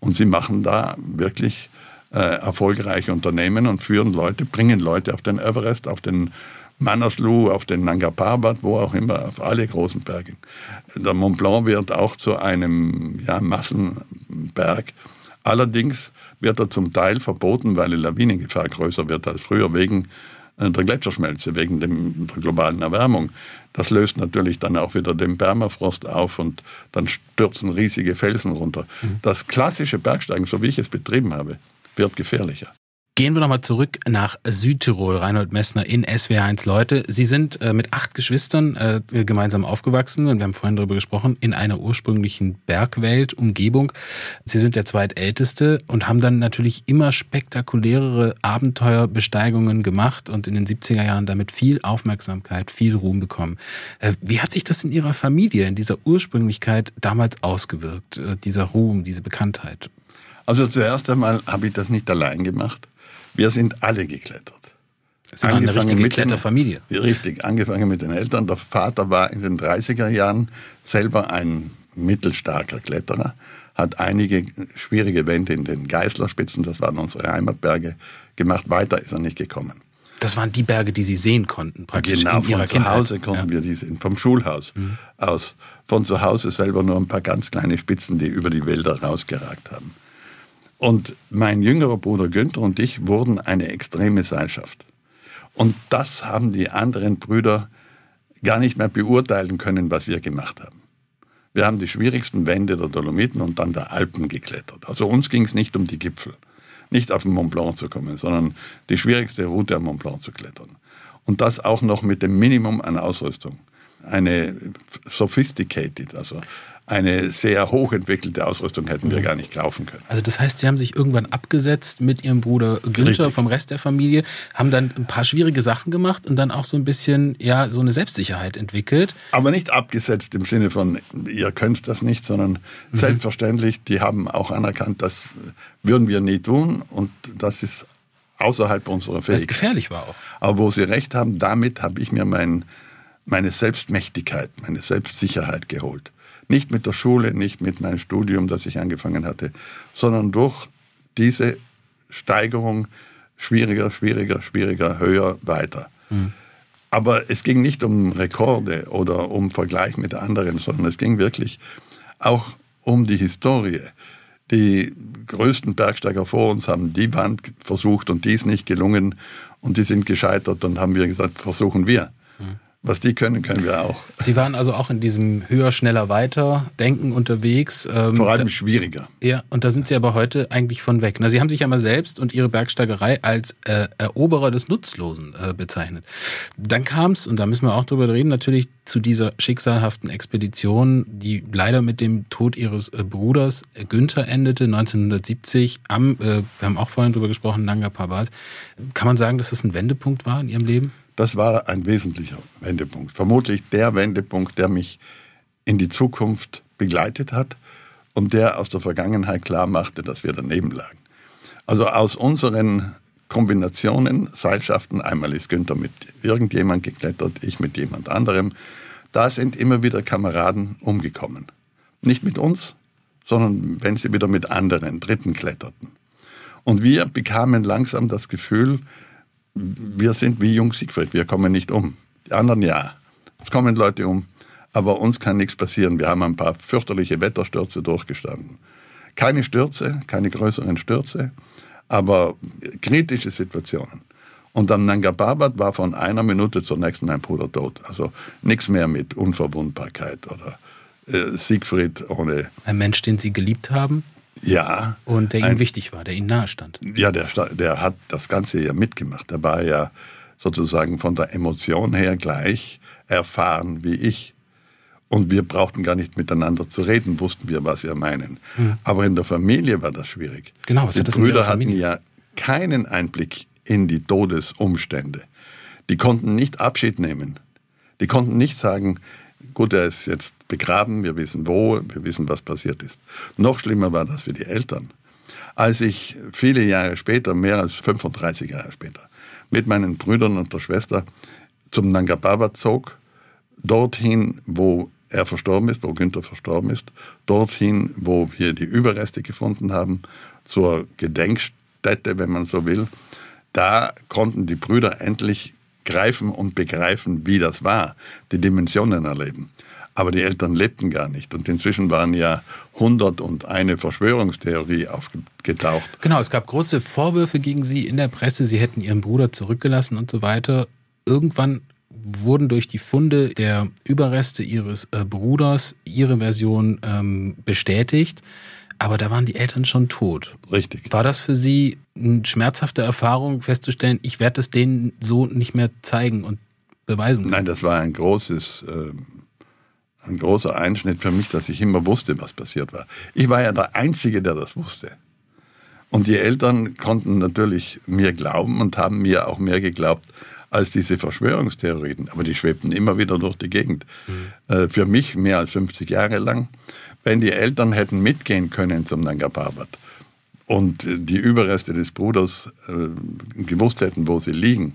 Und sie machen da wirklich äh, erfolgreiche Unternehmen und führen Leute, bringen Leute auf den Everest, auf den Manaslu, auf den Nanga Parbat, wo auch immer, auf alle großen Berge. Der Mont Blanc wird auch zu einem ja, Massenberg. Allerdings wird er zum Teil verboten, weil die Lawinengefahr größer wird als früher wegen der Gletscherschmelze, wegen dem, der globalen Erwärmung. Das löst natürlich dann auch wieder den Permafrost auf und dann stürzen riesige Felsen runter. Mhm. Das klassische Bergsteigen, so wie ich es betrieben habe, wird gefährlicher. Gehen wir nochmal zurück nach Südtirol, Reinhold Messner in SWR1 Leute. Sie sind äh, mit acht Geschwistern äh, gemeinsam aufgewachsen und wir haben vorhin darüber gesprochen, in einer ursprünglichen Bergwelt, Umgebung. Sie sind der zweitälteste und haben dann natürlich immer spektakulärere Abenteuerbesteigungen gemacht und in den 70er Jahren damit viel Aufmerksamkeit, viel Ruhm bekommen. Äh, wie hat sich das in Ihrer Familie, in dieser Ursprünglichkeit damals ausgewirkt, dieser Ruhm, diese Bekanntheit? Also zuerst einmal habe ich das nicht allein gemacht. Wir sind alle geklettert. Es war eine richtige Kletterfamilie. Richtig, angefangen mit den Eltern. Der Vater war in den 30er Jahren selber ein mittelstarker Kletterer, hat einige schwierige Wände in den Geißlerspitzen, das waren unsere Heimatberge, gemacht. Weiter ist er nicht gekommen. Das waren die Berge, die Sie sehen konnten, praktisch genau, in Ihrer von zu Hause konnten ja. wir die sehen, vom Schulhaus mhm. aus. Von zu Hause selber nur ein paar ganz kleine Spitzen, die über die Wälder rausgeragt haben. Und mein jüngerer Bruder Günther und ich wurden eine extreme Seilschaft. Und das haben die anderen Brüder gar nicht mehr beurteilen können, was wir gemacht haben. Wir haben die schwierigsten Wände der Dolomiten und dann der Alpen geklettert. Also uns ging es nicht um die Gipfel, nicht auf den Mont Blanc zu kommen, sondern die schwierigste Route am Mont Blanc zu klettern. Und das auch noch mit dem Minimum an Ausrüstung. Eine sophisticated, also eine sehr hochentwickelte Ausrüstung hätten wir mhm. gar nicht kaufen können. Also das heißt, Sie haben sich irgendwann abgesetzt mit Ihrem Bruder Günther vom Rest der Familie, haben dann ein paar schwierige Sachen gemacht und dann auch so ein bisschen, ja, so eine Selbstsicherheit entwickelt. Aber nicht abgesetzt im Sinne von, ihr könnt das nicht, sondern mhm. selbstverständlich, die haben auch anerkannt, das würden wir nie tun und das ist außerhalb unserer Fähigkeit. Es gefährlich war auch. Aber wo Sie recht haben, damit habe ich mir mein, meine Selbstmächtigkeit, meine Selbstsicherheit geholt. Nicht mit der Schule, nicht mit meinem Studium, das ich angefangen hatte, sondern durch diese Steigerung schwieriger, schwieriger, schwieriger, höher, weiter. Mhm. Aber es ging nicht um Rekorde oder um Vergleich mit anderen, sondern es ging wirklich auch um die Historie. Die größten Bergsteiger vor uns haben die Wand versucht und die ist nicht gelungen und die sind gescheitert und haben wir gesagt, versuchen wir. Was die können, können wir auch. Sie waren also auch in diesem höher, schneller, weiter Denken unterwegs. Ähm, Vor allem da, schwieriger. Ja, und da sind Sie aber heute eigentlich von weg. Na, Sie haben sich ja mal selbst und Ihre Bergsteigerei als äh, Eroberer des Nutzlosen äh, bezeichnet. Dann kam es, und da müssen wir auch drüber reden, natürlich zu dieser schicksalhaften Expedition, die leider mit dem Tod Ihres äh, Bruders äh, Günther endete, 1970 am, äh, wir haben auch vorhin drüber gesprochen, Nanga Parbat. Kann man sagen, dass das ein Wendepunkt war in Ihrem Leben? Das war ein wesentlicher Wendepunkt. Vermutlich der Wendepunkt, der mich in die Zukunft begleitet hat und der aus der Vergangenheit klar machte, dass wir daneben lagen. Also aus unseren Kombinationen, Seilschaften, einmal ist Günther mit irgendjemand geklettert, ich mit jemand anderem, da sind immer wieder Kameraden umgekommen. Nicht mit uns, sondern wenn sie wieder mit anderen, Dritten kletterten. Und wir bekamen langsam das Gefühl, wir sind wie Jung Siegfried, wir kommen nicht um. Die anderen ja. Es kommen Leute um, aber uns kann nichts passieren. Wir haben ein paar fürchterliche Wetterstürze durchgestanden. Keine Stürze, keine größeren Stürze, aber kritische Situationen. Und am Nanga Parbat war von einer Minute zur nächsten mein Bruder tot. Also nichts mehr mit Unverwundbarkeit oder äh, Siegfried ohne. Ein Mensch, den Sie geliebt haben? Ja. Und der Ihnen wichtig war, der Ihnen nahestand. Ja, der, der hat das Ganze ja mitgemacht. Der war ja sozusagen von der Emotion her gleich erfahren wie ich. Und wir brauchten gar nicht miteinander zu reden, wussten wir, was wir meinen. Hm. Aber in der Familie war das schwierig. Genau, was die hat das Brüder hatten ja keinen Einblick in die Todesumstände. Die konnten nicht Abschied nehmen. Die konnten nicht sagen, Gut, er ist jetzt begraben, wir wissen wo, wir wissen, was passiert ist. Noch schlimmer war das für die Eltern. Als ich viele Jahre später, mehr als 35 Jahre später, mit meinen Brüdern und der Schwester zum Nanga Parbat zog, dorthin, wo er verstorben ist, wo Günther verstorben ist, dorthin, wo wir die Überreste gefunden haben, zur Gedenkstätte, wenn man so will, da konnten die Brüder endlich greifen und begreifen, wie das war, die Dimensionen erleben. Aber die Eltern lebten gar nicht. Und inzwischen waren ja 101 Verschwörungstheorie aufgetaucht. Genau, es gab große Vorwürfe gegen sie in der Presse. Sie hätten ihren Bruder zurückgelassen und so weiter. Irgendwann wurden durch die Funde der Überreste ihres äh, Bruders ihre Version ähm, bestätigt. Aber da waren die Eltern schon tot. Richtig. War das für Sie eine schmerzhafte Erfahrung, festzustellen, ich werde es denen so nicht mehr zeigen und beweisen? Nein, das war ein großes, äh, ein großer Einschnitt für mich, dass ich immer wusste, was passiert war. Ich war ja der Einzige, der das wusste. Und die Eltern konnten natürlich mir glauben und haben mir auch mehr geglaubt als diese Verschwörungstheorien. Aber die schwebten immer wieder durch die Gegend. Mhm. Äh, für mich mehr als 50 Jahre lang wenn die Eltern hätten mitgehen können zum Nanga Parbat und die Überreste des Bruders äh, gewusst hätten, wo sie liegen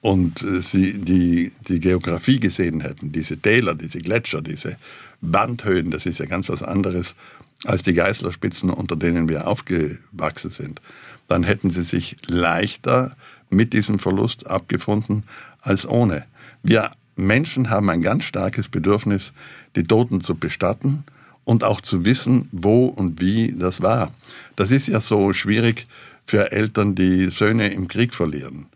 und äh, sie die, die Geografie gesehen hätten, diese Täler, diese Gletscher, diese Wandhöhen, das ist ja ganz was anderes als die Geißlerspitzen, unter denen wir aufgewachsen sind, dann hätten sie sich leichter mit diesem Verlust abgefunden als ohne. Wir Menschen haben ein ganz starkes Bedürfnis, die Toten zu bestatten und auch zu wissen, wo und wie das war. Das ist ja so schwierig für Eltern, die Söhne im Krieg verlieren,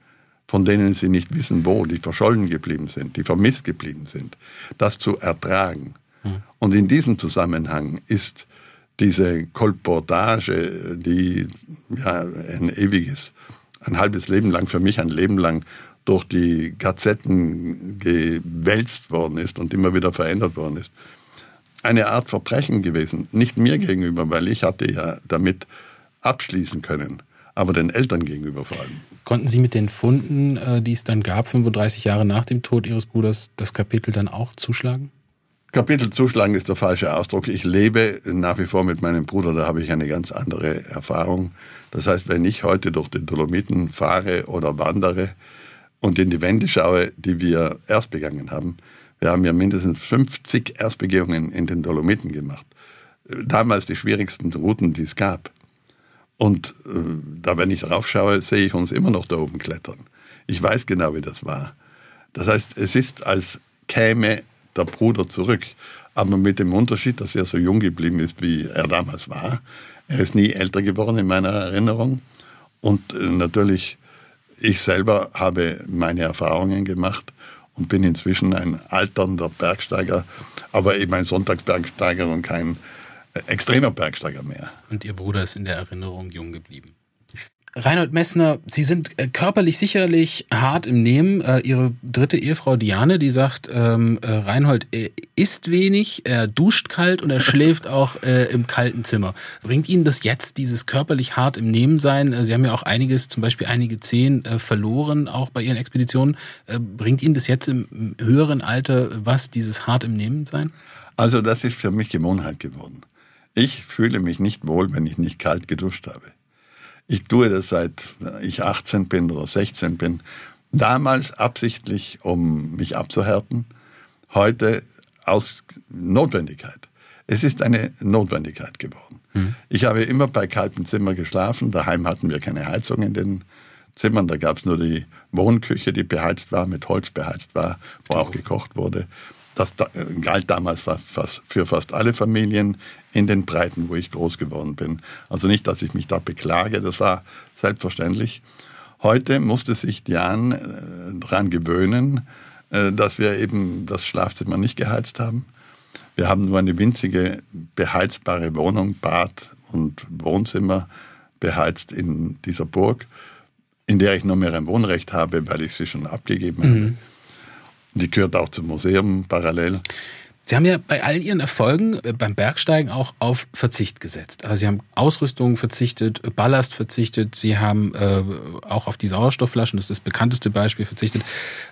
von denen sie nicht wissen, wo, die verschollen geblieben sind, die vermisst geblieben sind, das zu ertragen. Mhm. Und in diesem Zusammenhang ist diese Kolportage, die ja ein ewiges, ein halbes Leben lang, für mich ein Leben lang durch die Gazetten gewälzt worden ist und immer wieder verändert worden ist, eine Art Verbrechen gewesen. Nicht mir gegenüber, weil ich hatte ja damit abschließen können, aber den Eltern gegenüber vor allem. Konnten Sie mit den Funden, äh, die es dann gab, 35 Jahre nach dem Tod Ihres Bruders, das Kapitel dann auch zuschlagen? Kapitel zuschlagen ist der falsche Ausdruck. Ich lebe nach wie vor mit meinem Bruder, da habe ich eine ganz andere Erfahrung. Das heißt, wenn ich heute durch die Dolomiten fahre oder wandere und in die Wände schaue, die wir erst begangen haben, wir haben ja mindestens 50 Erstbegehungen in den Dolomiten gemacht. Damals die schwierigsten Routen, die es gab. Und äh, da, wenn ich raufschaue, sehe ich uns immer noch da oben klettern. Ich weiß genau, wie das war. Das heißt, es ist, als käme der Bruder zurück. aber mit dem Unterschied, dass er so jung geblieben ist, wie er damals war. Er ist nie älter geworden in meiner Erinnerung. Und äh, natürlich, ich selber habe meine Erfahrungen gemacht und bin inzwischen ein alternder Bergsteiger, aber eben ein Sonntagsbergsteiger und kein äh, extremer Bergsteiger mehr. Und Ihr Bruder ist in der Erinnerung jung geblieben. Reinhold Messner, Sie sind äh, körperlich sicherlich hart im Nehmen. Äh, Ihre dritte Ehefrau Diane, die sagt, ähm, äh, Reinhold isst wenig, er duscht kalt und er schläft auch äh, im kalten Zimmer. Bringt Ihnen das jetzt, dieses körperlich hart im Nehmen sein? Sie haben ja auch einiges, zum Beispiel einige Zehen äh, verloren, auch bei Ihren Expeditionen. Äh, bringt Ihnen das jetzt im höheren Alter was, dieses hart im Nehmen sein? Also das ist für mich Gewohnheit geworden. Ich fühle mich nicht wohl, wenn ich nicht kalt geduscht habe. Ich tue das seit ich 18 bin oder 16 bin. Damals absichtlich, um mich abzuhärten. Heute aus Notwendigkeit. Es ist eine Notwendigkeit geworden. Mhm. Ich habe immer bei kalten Zimmern geschlafen. Daheim hatten wir keine Heizung in den Zimmern. Da gab es nur die Wohnküche, die beheizt war, mit Holz beheizt war, wo auch gekocht wurde. Das galt damals für fast alle Familien in den Breiten, wo ich groß geworden bin. Also nicht, dass ich mich da beklage, das war selbstverständlich. Heute musste sich Jan äh, daran gewöhnen, äh, dass wir eben das Schlafzimmer nicht geheizt haben. Wir haben nur eine winzige beheizbare Wohnung, Bad und Wohnzimmer beheizt in dieser Burg, in der ich nur mehr ein Wohnrecht habe, weil ich sie schon abgegeben habe. Die gehört auch zum Museum parallel. Sie haben ja bei all Ihren Erfolgen äh, beim Bergsteigen auch auf Verzicht gesetzt. Also Sie haben Ausrüstung verzichtet, Ballast verzichtet, Sie haben äh, auch auf die Sauerstoffflaschen, das ist das bekannteste Beispiel, verzichtet.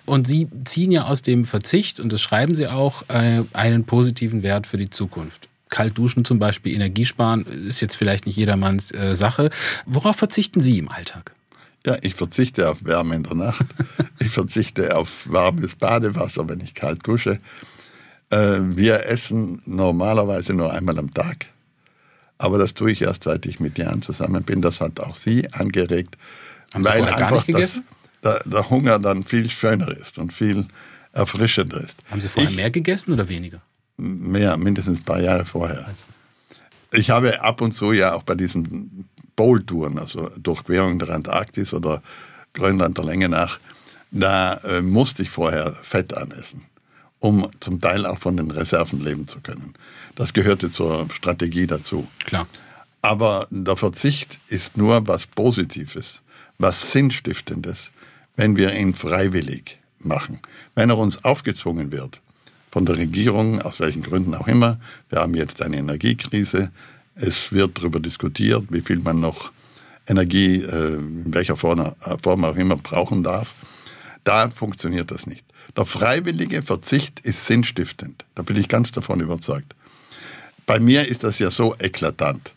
Und Sie ziehen ja aus dem Verzicht, und das schreiben Sie auch, äh, einen positiven Wert für die Zukunft. Kalt duschen zum Beispiel, Energiesparen, ist jetzt vielleicht nicht jedermanns äh, Sache. Worauf verzichten Sie im Alltag? Ja, ich verzichte auf Wärme in der Nacht. ich verzichte auf warmes Badewasser, wenn ich kalt dusche. Äh, wir essen normalerweise nur einmal am Tag. Aber das tue ich erst seit ich mit Jan zusammen bin. Das hat auch sie angeregt. Haben weil Sie einfach das, der, der, Hunger dann viel schöner ist und viel erfrischender ist. Haben Sie vorher ich, mehr gegessen oder weniger? Mehr, mindestens ein paar Jahre vorher. Also. Ich habe ab und zu ja auch bei diesen Bowl-Touren, also Durchquerung der Antarktis oder Grönland der Länge nach, da äh, musste ich vorher Fett anessen, um zum Teil auch von den Reserven leben zu können. Das gehörte zur Strategie dazu. Klar. Aber der Verzicht ist nur was Positives, was Sinnstiftendes, wenn wir ihn freiwillig machen. Wenn er uns aufgezwungen wird, von der Regierung, aus welchen Gründen auch immer, wir haben jetzt eine Energiekrise, es wird darüber diskutiert, wie viel man noch Energie äh, in welcher Form, Form auch immer brauchen darf. Da funktioniert das nicht. Der freiwillige Verzicht ist sinnstiftend. Da bin ich ganz davon überzeugt. Bei mir ist das ja so eklatant.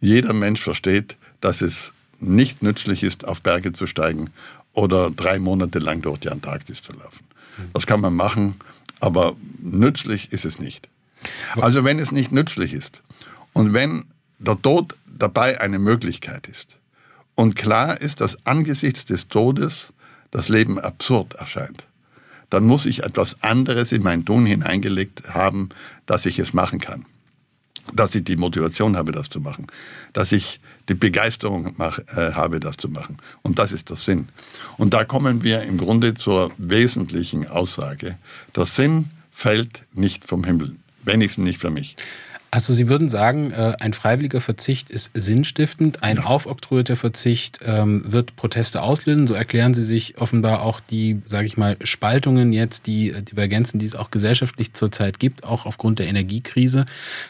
Jeder Mensch versteht, dass es nicht nützlich ist, auf Berge zu steigen oder drei Monate lang durch die Antarktis zu laufen. Das kann man machen, aber nützlich ist es nicht. Also wenn es nicht nützlich ist, und wenn der Tod dabei eine Möglichkeit ist und klar ist, dass angesichts des Todes das Leben absurd erscheint, dann muss ich etwas anderes in mein Tun hineingelegt haben, dass ich es machen kann. Dass ich die Motivation habe, das zu machen. Dass ich die Begeisterung mach, äh, habe, das zu machen. Und das ist der Sinn. Und da kommen wir im Grunde zur wesentlichen Aussage. Der Sinn fällt nicht vom Himmel, wenigstens nicht für mich. Also Sie würden sagen, äh, ein freiwilliger Verzicht ist sinnstiftend, ein ja. aufoktroyierter Verzicht ähm, wird Proteste auslösen. So erklären Sie sich offenbar auch die, sage ich mal, Spaltungen jetzt, die äh, Divergenzen, die es auch gesellschaftlich zurzeit gibt, auch aufgrund der Energiekrise.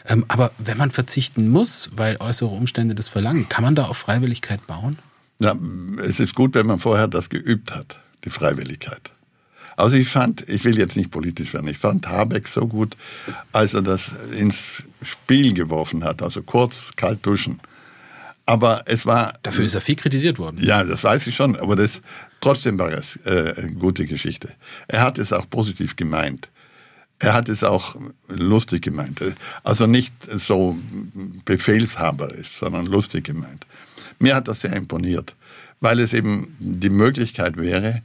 Ähm, aber wenn man verzichten muss, weil äußere Umstände das verlangen, kann man da auf Freiwilligkeit bauen? Ja, es ist gut, wenn man vorher das geübt hat, die Freiwilligkeit. Also ich fand, ich will jetzt nicht politisch werden, ich fand Habeck so gut, als er das ins Spiel geworfen hat, also kurz kalt duschen. Aber es war. Dafür ist er viel kritisiert worden. Ja, das weiß ich schon, aber das, trotzdem war es äh, eine gute Geschichte. Er hat es auch positiv gemeint. Er hat es auch lustig gemeint. Also nicht so befehlshaberisch, sondern lustig gemeint. Mir hat das sehr imponiert, weil es eben die Möglichkeit wäre,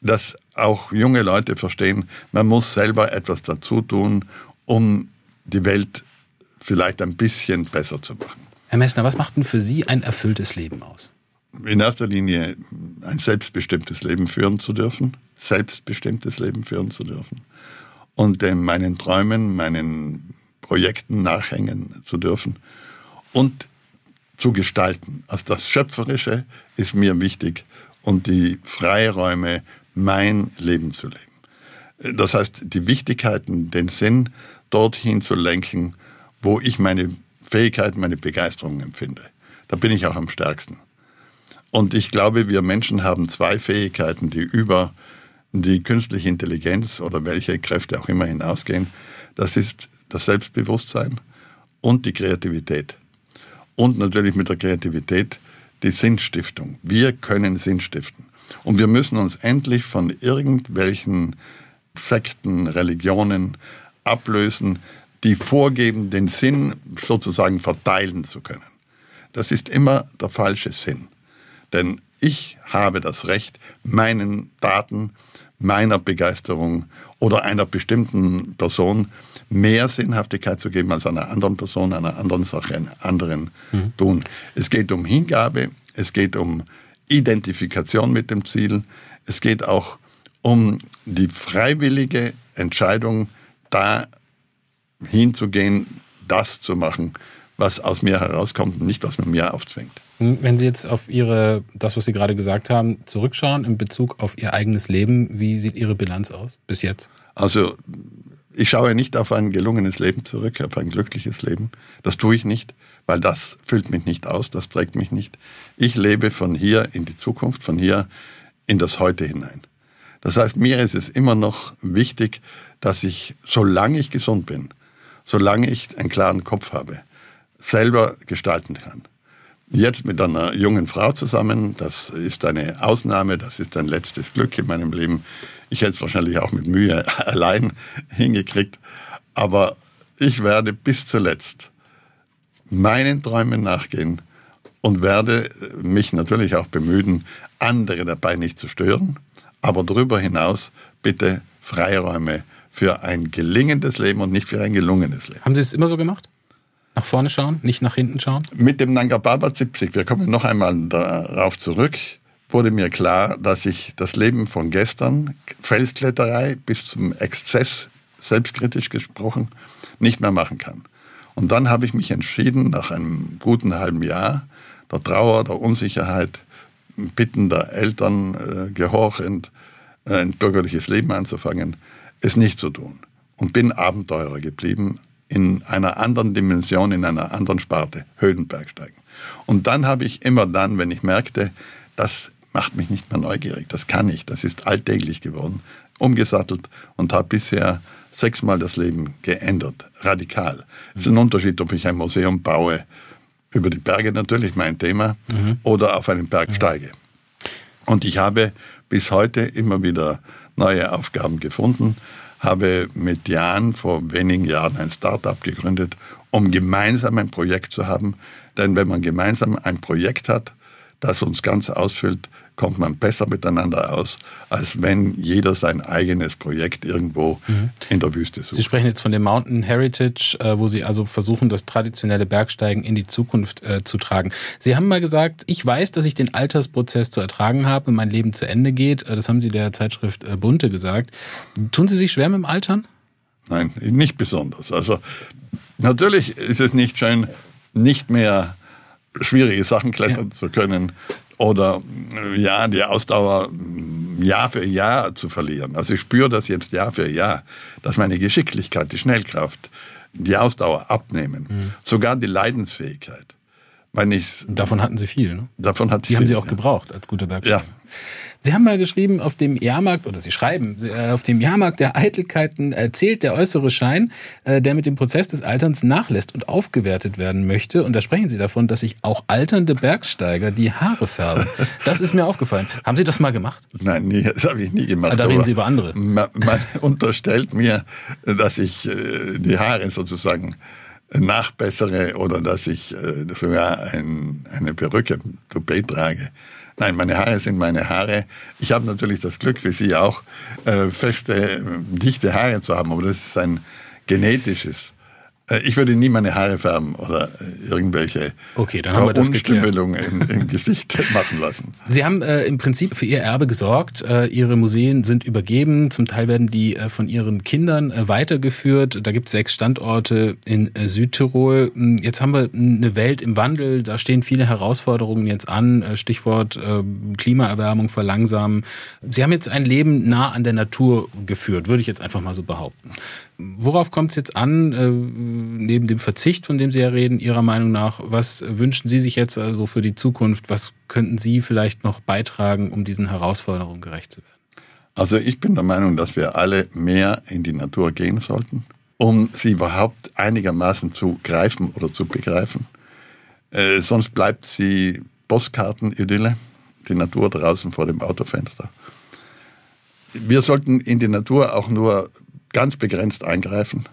dass auch junge Leute verstehen, man muss selber etwas dazu tun, um die Welt vielleicht ein bisschen besser zu machen. Herr Messner, was macht denn für Sie ein erfülltes Leben aus? In erster Linie ein selbstbestimmtes Leben führen zu dürfen, selbstbestimmtes Leben führen zu dürfen und meinen Träumen, meinen Projekten nachhängen zu dürfen und zu gestalten. Also das Schöpferische ist mir wichtig und die Freiräume, mein Leben zu leben. Das heißt, die Wichtigkeiten, den Sinn dorthin zu lenken, wo ich meine Fähigkeit, meine Begeisterung empfinde. Da bin ich auch am stärksten. Und ich glaube, wir Menschen haben zwei Fähigkeiten, die über die künstliche Intelligenz oder welche Kräfte auch immer hinausgehen. Das ist das Selbstbewusstsein und die Kreativität. Und natürlich mit der Kreativität die Sinnstiftung. Wir können Sinn stiften. Und wir müssen uns endlich von irgendwelchen Sekten, Religionen ablösen, die vorgeben, den Sinn sozusagen verteilen zu können. Das ist immer der falsche Sinn. Denn ich habe das Recht, meinen Daten, meiner Begeisterung oder einer bestimmten Person mehr Sinnhaftigkeit zu geben als einer anderen Person, einer anderen Sache, einem anderen mhm. tun. Es geht um Hingabe, es geht um Identifikation mit dem Ziel, es geht auch um die freiwillige Entscheidung, da hinzugehen, das zu machen, was aus mir herauskommt und nicht, was man mir aufzwingt. Wenn Sie jetzt auf Ihre, das, was Sie gerade gesagt haben, zurückschauen in Bezug auf Ihr eigenes Leben, wie sieht Ihre Bilanz aus bis jetzt? Also ich schaue nicht auf ein gelungenes Leben zurück, auf ein glückliches Leben. Das tue ich nicht, weil das füllt mich nicht aus, das trägt mich nicht. Ich lebe von hier in die Zukunft, von hier in das Heute hinein. Das heißt, mir ist es immer noch wichtig, dass ich, solange ich gesund bin, solange ich einen klaren Kopf habe, selber gestalten kann. Jetzt mit einer jungen Frau zusammen, das ist eine Ausnahme, das ist ein letztes Glück in meinem Leben. Ich hätte es wahrscheinlich auch mit Mühe allein hingekriegt, aber ich werde bis zuletzt meinen Träumen nachgehen und werde mich natürlich auch bemühen, andere dabei nicht zu stören, aber darüber hinaus bitte Freiräume für ein gelingendes Leben und nicht für ein gelungenes Leben. Haben Sie es immer so gemacht? Nach vorne schauen, nicht nach hinten schauen? Mit dem Nanga Parbat 70, wir kommen noch einmal darauf zurück, wurde mir klar, dass ich das Leben von gestern, Felskletterei bis zum Exzess, selbstkritisch gesprochen, nicht mehr machen kann. Und dann habe ich mich entschieden, nach einem guten halben Jahr der Trauer, der Unsicherheit, Bitten der Eltern äh, gehorchend, äh, ein bürgerliches Leben anzufangen, es nicht zu tun. Und bin Abenteurer geblieben, in einer anderen Dimension, in einer anderen Sparte, Höhenbergsteigen. Und dann habe ich immer dann, wenn ich merkte, das macht mich nicht mehr neugierig, das kann ich, das ist alltäglich geworden, umgesattelt und habe bisher sechsmal das Leben geändert, radikal. Es ist ein Unterschied, ob ich ein Museum baue, über die Berge natürlich mein Thema, mhm. oder auf einen Berg mhm. steige. Und ich habe bis heute immer wieder neue Aufgaben gefunden habe mit Jan vor wenigen Jahren ein Startup gegründet, um gemeinsam ein Projekt zu haben. Denn wenn man gemeinsam ein Projekt hat, das uns ganz ausfüllt, kommt man besser miteinander aus, als wenn jeder sein eigenes Projekt irgendwo mhm. in der Wüste sucht. Sie sprechen jetzt von dem Mountain Heritage, äh, wo Sie also versuchen, das traditionelle Bergsteigen in die Zukunft äh, zu tragen. Sie haben mal gesagt, ich weiß, dass ich den Altersprozess zu ertragen habe und mein Leben zu Ende geht. Äh, das haben Sie der Zeitschrift Bunte gesagt. Tun Sie sich schwer mit dem Altern? Nein, nicht besonders. Also natürlich ist es nicht schön, nicht mehr schwierige Sachen klettern ja. zu können oder ja, die Ausdauer Jahr für Jahr zu verlieren. Also ich spüre das jetzt Jahr für Jahr, dass meine Geschicklichkeit, die Schnellkraft, die Ausdauer abnehmen, mhm. sogar die Leidensfähigkeit. Wenn ich, davon hatten Sie viel, ne? Davon hatte Die viel, haben Sie auch ja. gebraucht als guter Bergsteiger. Ja. Sie haben mal geschrieben, auf dem Jahrmarkt, oder Sie schreiben, äh, auf dem Jahrmarkt der Eitelkeiten erzählt der äußere Schein, äh, der mit dem Prozess des Alterns nachlässt und aufgewertet werden möchte. Und da sprechen Sie davon, dass sich auch alternde Bergsteiger die Haare färben. Das ist mir aufgefallen. Haben Sie das mal gemacht? Nein, nie, das habe ich nie gemacht. Da reden Sie über andere. Man, man unterstellt mir, dass ich äh, die Haare sozusagen nachbessere oder dass ich sogar ein, eine Perücke, Toupet trage. Nein, meine Haare sind meine Haare. Ich habe natürlich das Glück, wie Sie auch, äh, feste, dichte Haare zu haben, aber das ist ein genetisches Äh, ich würde nie meine Haare färben oder äh, irgendwelche okay, dann haben wir das im, im Gesicht machen lassen. Sie haben äh, im Prinzip für Ihr Erbe gesorgt. Äh, Ihre Museen sind übergeben. Zum Teil werden die äh, von Ihren Kindern äh, weitergeführt. Da gibt es sechs Standorte in Südtirol. Hm, jetzt haben wir eine Welt im Wandel. Da stehen viele Herausforderungen jetzt an. Stichwort Klimaerwärmung verlangsamen. Sie haben jetzt ein Leben nah an der Natur geführt, würde ich jetzt einfach mal so behaupten. Worauf kommt es jetzt an, äh, neben dem Verzicht, von dem Sie ja reden, Ihrer Meinung nach? Was wünschen Sie sich jetzt also für die Zukunft? Was könnten Sie vielleicht noch beitragen, um diesen Herausforderungen gerecht zu werden? Also ich bin der Meinung, dass wir alle mehr in die Natur gehen sollten, um sie überhaupt einigermaßen zu greifen oder zu begreifen. Äh, sonst bleibt sie Postkartenidylle, die Natur draußen vor dem Autofenster. Wir sollten in die Natur auch nur ganz begrenzt eingreifen,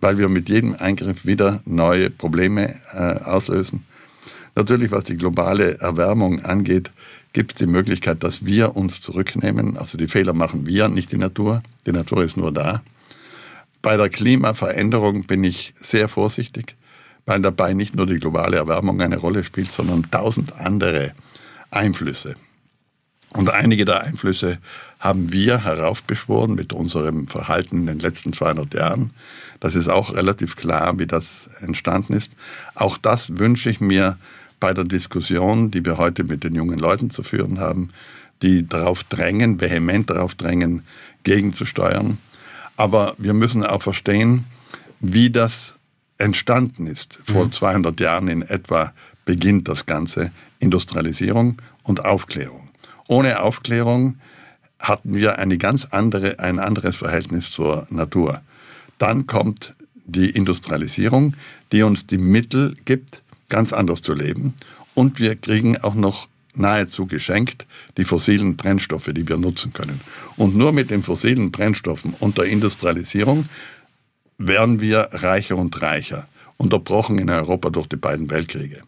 weil wir mit jedem Eingriff wieder neue Probleme äh, auslösen. Natürlich, was die globale Erwärmung angeht, gibt es die Möglichkeit, dass wir uns zurücknehmen. Also die Fehler machen wir, nicht die Natur. Die Natur ist nur da. Bei der Klimaveränderung bin ich sehr vorsichtig, weil dabei nicht nur die globale Erwärmung eine Rolle spielt, sondern tausend andere Einflüsse. Und einige der Einflüsse haben wir heraufbeschworen mit unserem Verhalten in den letzten 200 Jahren. Das ist auch relativ klar, wie das entstanden ist. Auch das wünsche ich mir bei der Diskussion, die wir heute mit den jungen Leuten zu führen haben, die darauf drängen, vehement darauf drängen, gegenzusteuern. Aber wir müssen auch verstehen, wie das entstanden ist. Vor mhm. 200 Jahren in etwa beginnt das Ganze Industrialisierung und Aufklärung. Ohne Aufklärung hatten wir eine ganz andere, ein anderes Verhältnis zur Natur. Dann kommt die Industrialisierung, die uns die Mittel gibt, ganz anders zu leben. Und wir kriegen auch noch nahezu geschenkt die fossilen Brennstoffe, die wir nutzen können. Und nur mit den fossilen Brennstoffen und der Industrialisierung werden wir reicher und reicher, unterbrochen in Europa durch die beiden Weltkriege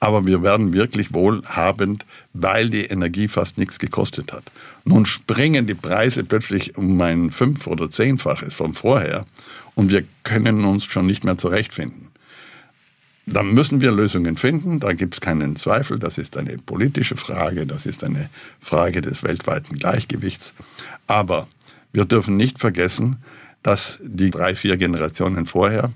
aber wir werden wirklich wohlhabend, weil die Energie fast nichts gekostet hat. Nun springen die Preise plötzlich um ein fünf- oder zehnfaches vom vorher und wir können uns schon nicht mehr zurechtfinden. Da müssen wir Lösungen finden, da gibt es keinen Zweifel, das ist eine politische Frage, das ist eine Frage des weltweiten Gleichgewichts. Aber wir dürfen nicht vergessen, dass die drei, vier Generationen vorher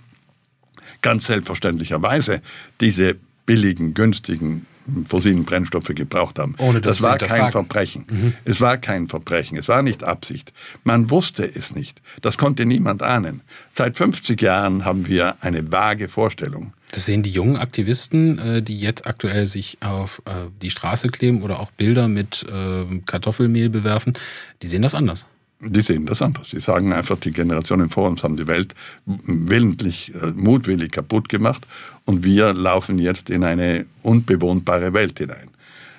ganz selbstverständlicherweise diese billigen, günstigen fossilen Brennstoffe gebraucht haben. Ohne das, das war kein Verbrechen. Mhm. Es war kein Verbrechen. Es war nicht Absicht. Man wusste es nicht. Das konnte niemand ahnen. Seit 50 Jahren haben wir eine vage Vorstellung. Das sehen die jungen Aktivisten, äh, die jetzt aktuell sich auf äh, die Straße kleben oder auch Bilder mit äh, Kartoffelmehl bewerfen. Die sehen das anders. Die sehen das anders. Sie sagen einfach, die Generationen vor uns haben die Welt willentlich, mutwillig kaputt gemacht und wir laufen jetzt in eine unbewohnbare Welt hinein.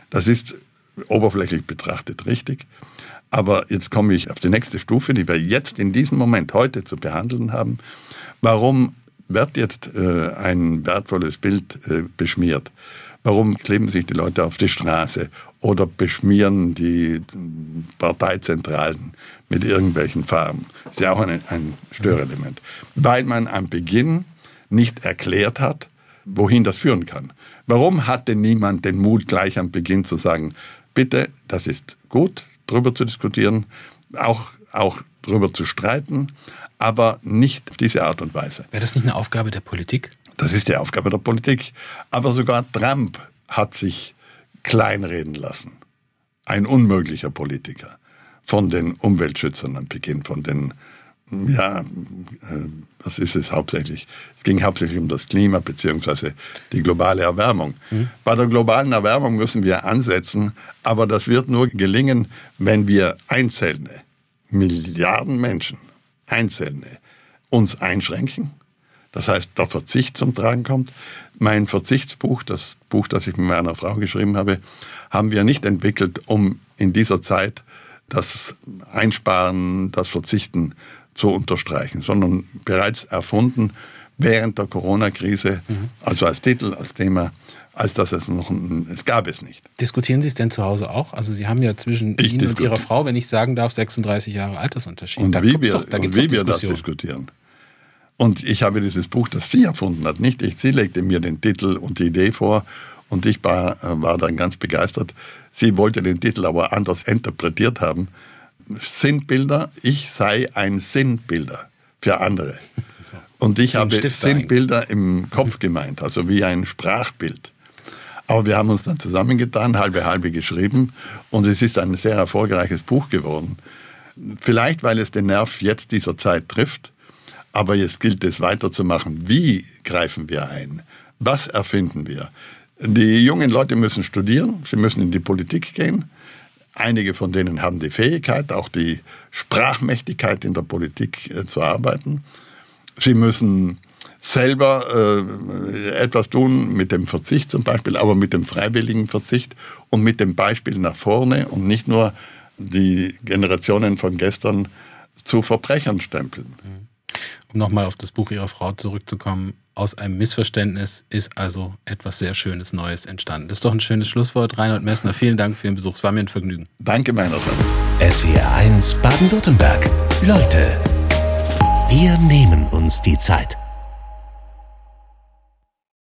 Das ist oberflächlich betrachtet richtig. Aber jetzt komme ich auf die nächste Stufe, die wir jetzt in diesem Moment heute zu behandeln haben. Warum wird jetzt äh, ein wertvolles Bild äh, beschmiert? Warum kleben sich die Leute auf die Straße oder beschmieren die Parteizentralen mit irgendwelchen Farben? Das ist ja auch ein, ein Störelement. Weil man am Beginn nicht erklärt hat, wohin das führen kann. Warum hatte niemand den Mut, gleich am Beginn zu sagen, bitte, das ist gut, darüber zu diskutieren, auch, auch darüber zu streiten, aber nicht auf diese Art und Weise. Wäre das nicht eine Aufgabe der Politik? Das ist die Aufgabe der Politik. Aber sogar Trump hat sich kleinreden lassen. Ein unmöglicher Politiker. Von den Umweltschützern am Beginn, von den ja, äh, was ist es hauptsächlich? Es ging hauptsächlich um das Klima beziehungsweise die globale Erwärmung. Mhm. Bei der globalen Erwärmung müssen wir ansetzen, aber das wird nur gelingen, wenn wir Einzelne, Milliarden Menschen, Einzelne, uns einschränken. Das heißt, der Verzicht zum Tragen kommt. Mein Verzichtsbuch, das Buch, das ich mit meiner Frau geschrieben habe, haben wir nicht entwickelt, um in dieser Zeit das Einsparen, das Verzichten zu unterstreichen, sondern bereits erfunden während der Corona-Krise, mhm. also als Titel, als Thema, als dass es noch, ein, es gab es nicht. Diskutieren Sie es denn zu Hause auch? Also Sie haben ja zwischen ich Ihnen und Ihrer Frau, wenn ich sagen darf, 36 Jahre Altersunterschied. Und da wie wir, doch, da und wie wir das diskutieren. Und ich habe dieses Buch, das sie erfunden hat, nicht ich. Sie legte mir den Titel und die Idee vor und ich war, war dann ganz begeistert. Sie wollte den Titel aber anders interpretiert haben. Sinnbilder, ich sei ein Sinnbilder für andere. Und ich habe Sinnbilder im Kopf gemeint, also wie ein Sprachbild. Aber wir haben uns dann zusammengetan, halbe halbe geschrieben und es ist ein sehr erfolgreiches Buch geworden. Vielleicht, weil es den Nerv jetzt dieser Zeit trifft, aber jetzt gilt es weiterzumachen. Wie greifen wir ein? Was erfinden wir? Die jungen Leute müssen studieren, sie müssen in die Politik gehen. Einige von denen haben die Fähigkeit, auch die Sprachmächtigkeit in der Politik äh, zu arbeiten. Sie müssen selber äh, etwas tun mit dem Verzicht zum Beispiel, aber mit dem freiwilligen Verzicht und mit dem Beispiel nach vorne und nicht nur die Generationen von gestern zu Verbrechern stempeln. Um nochmal auf das Buch Ihrer Frau zurückzukommen, aus einem Missverständnis ist also etwas sehr Schönes Neues entstanden. Das ist doch ein schönes Schlusswort. Reinhold Messner, vielen Dank für Ihren Besuch. Es war mir ein Vergnügen. Danke meinerseits. SWR 1 Baden-Württemberg. Leute, wir nehmen uns die Zeit.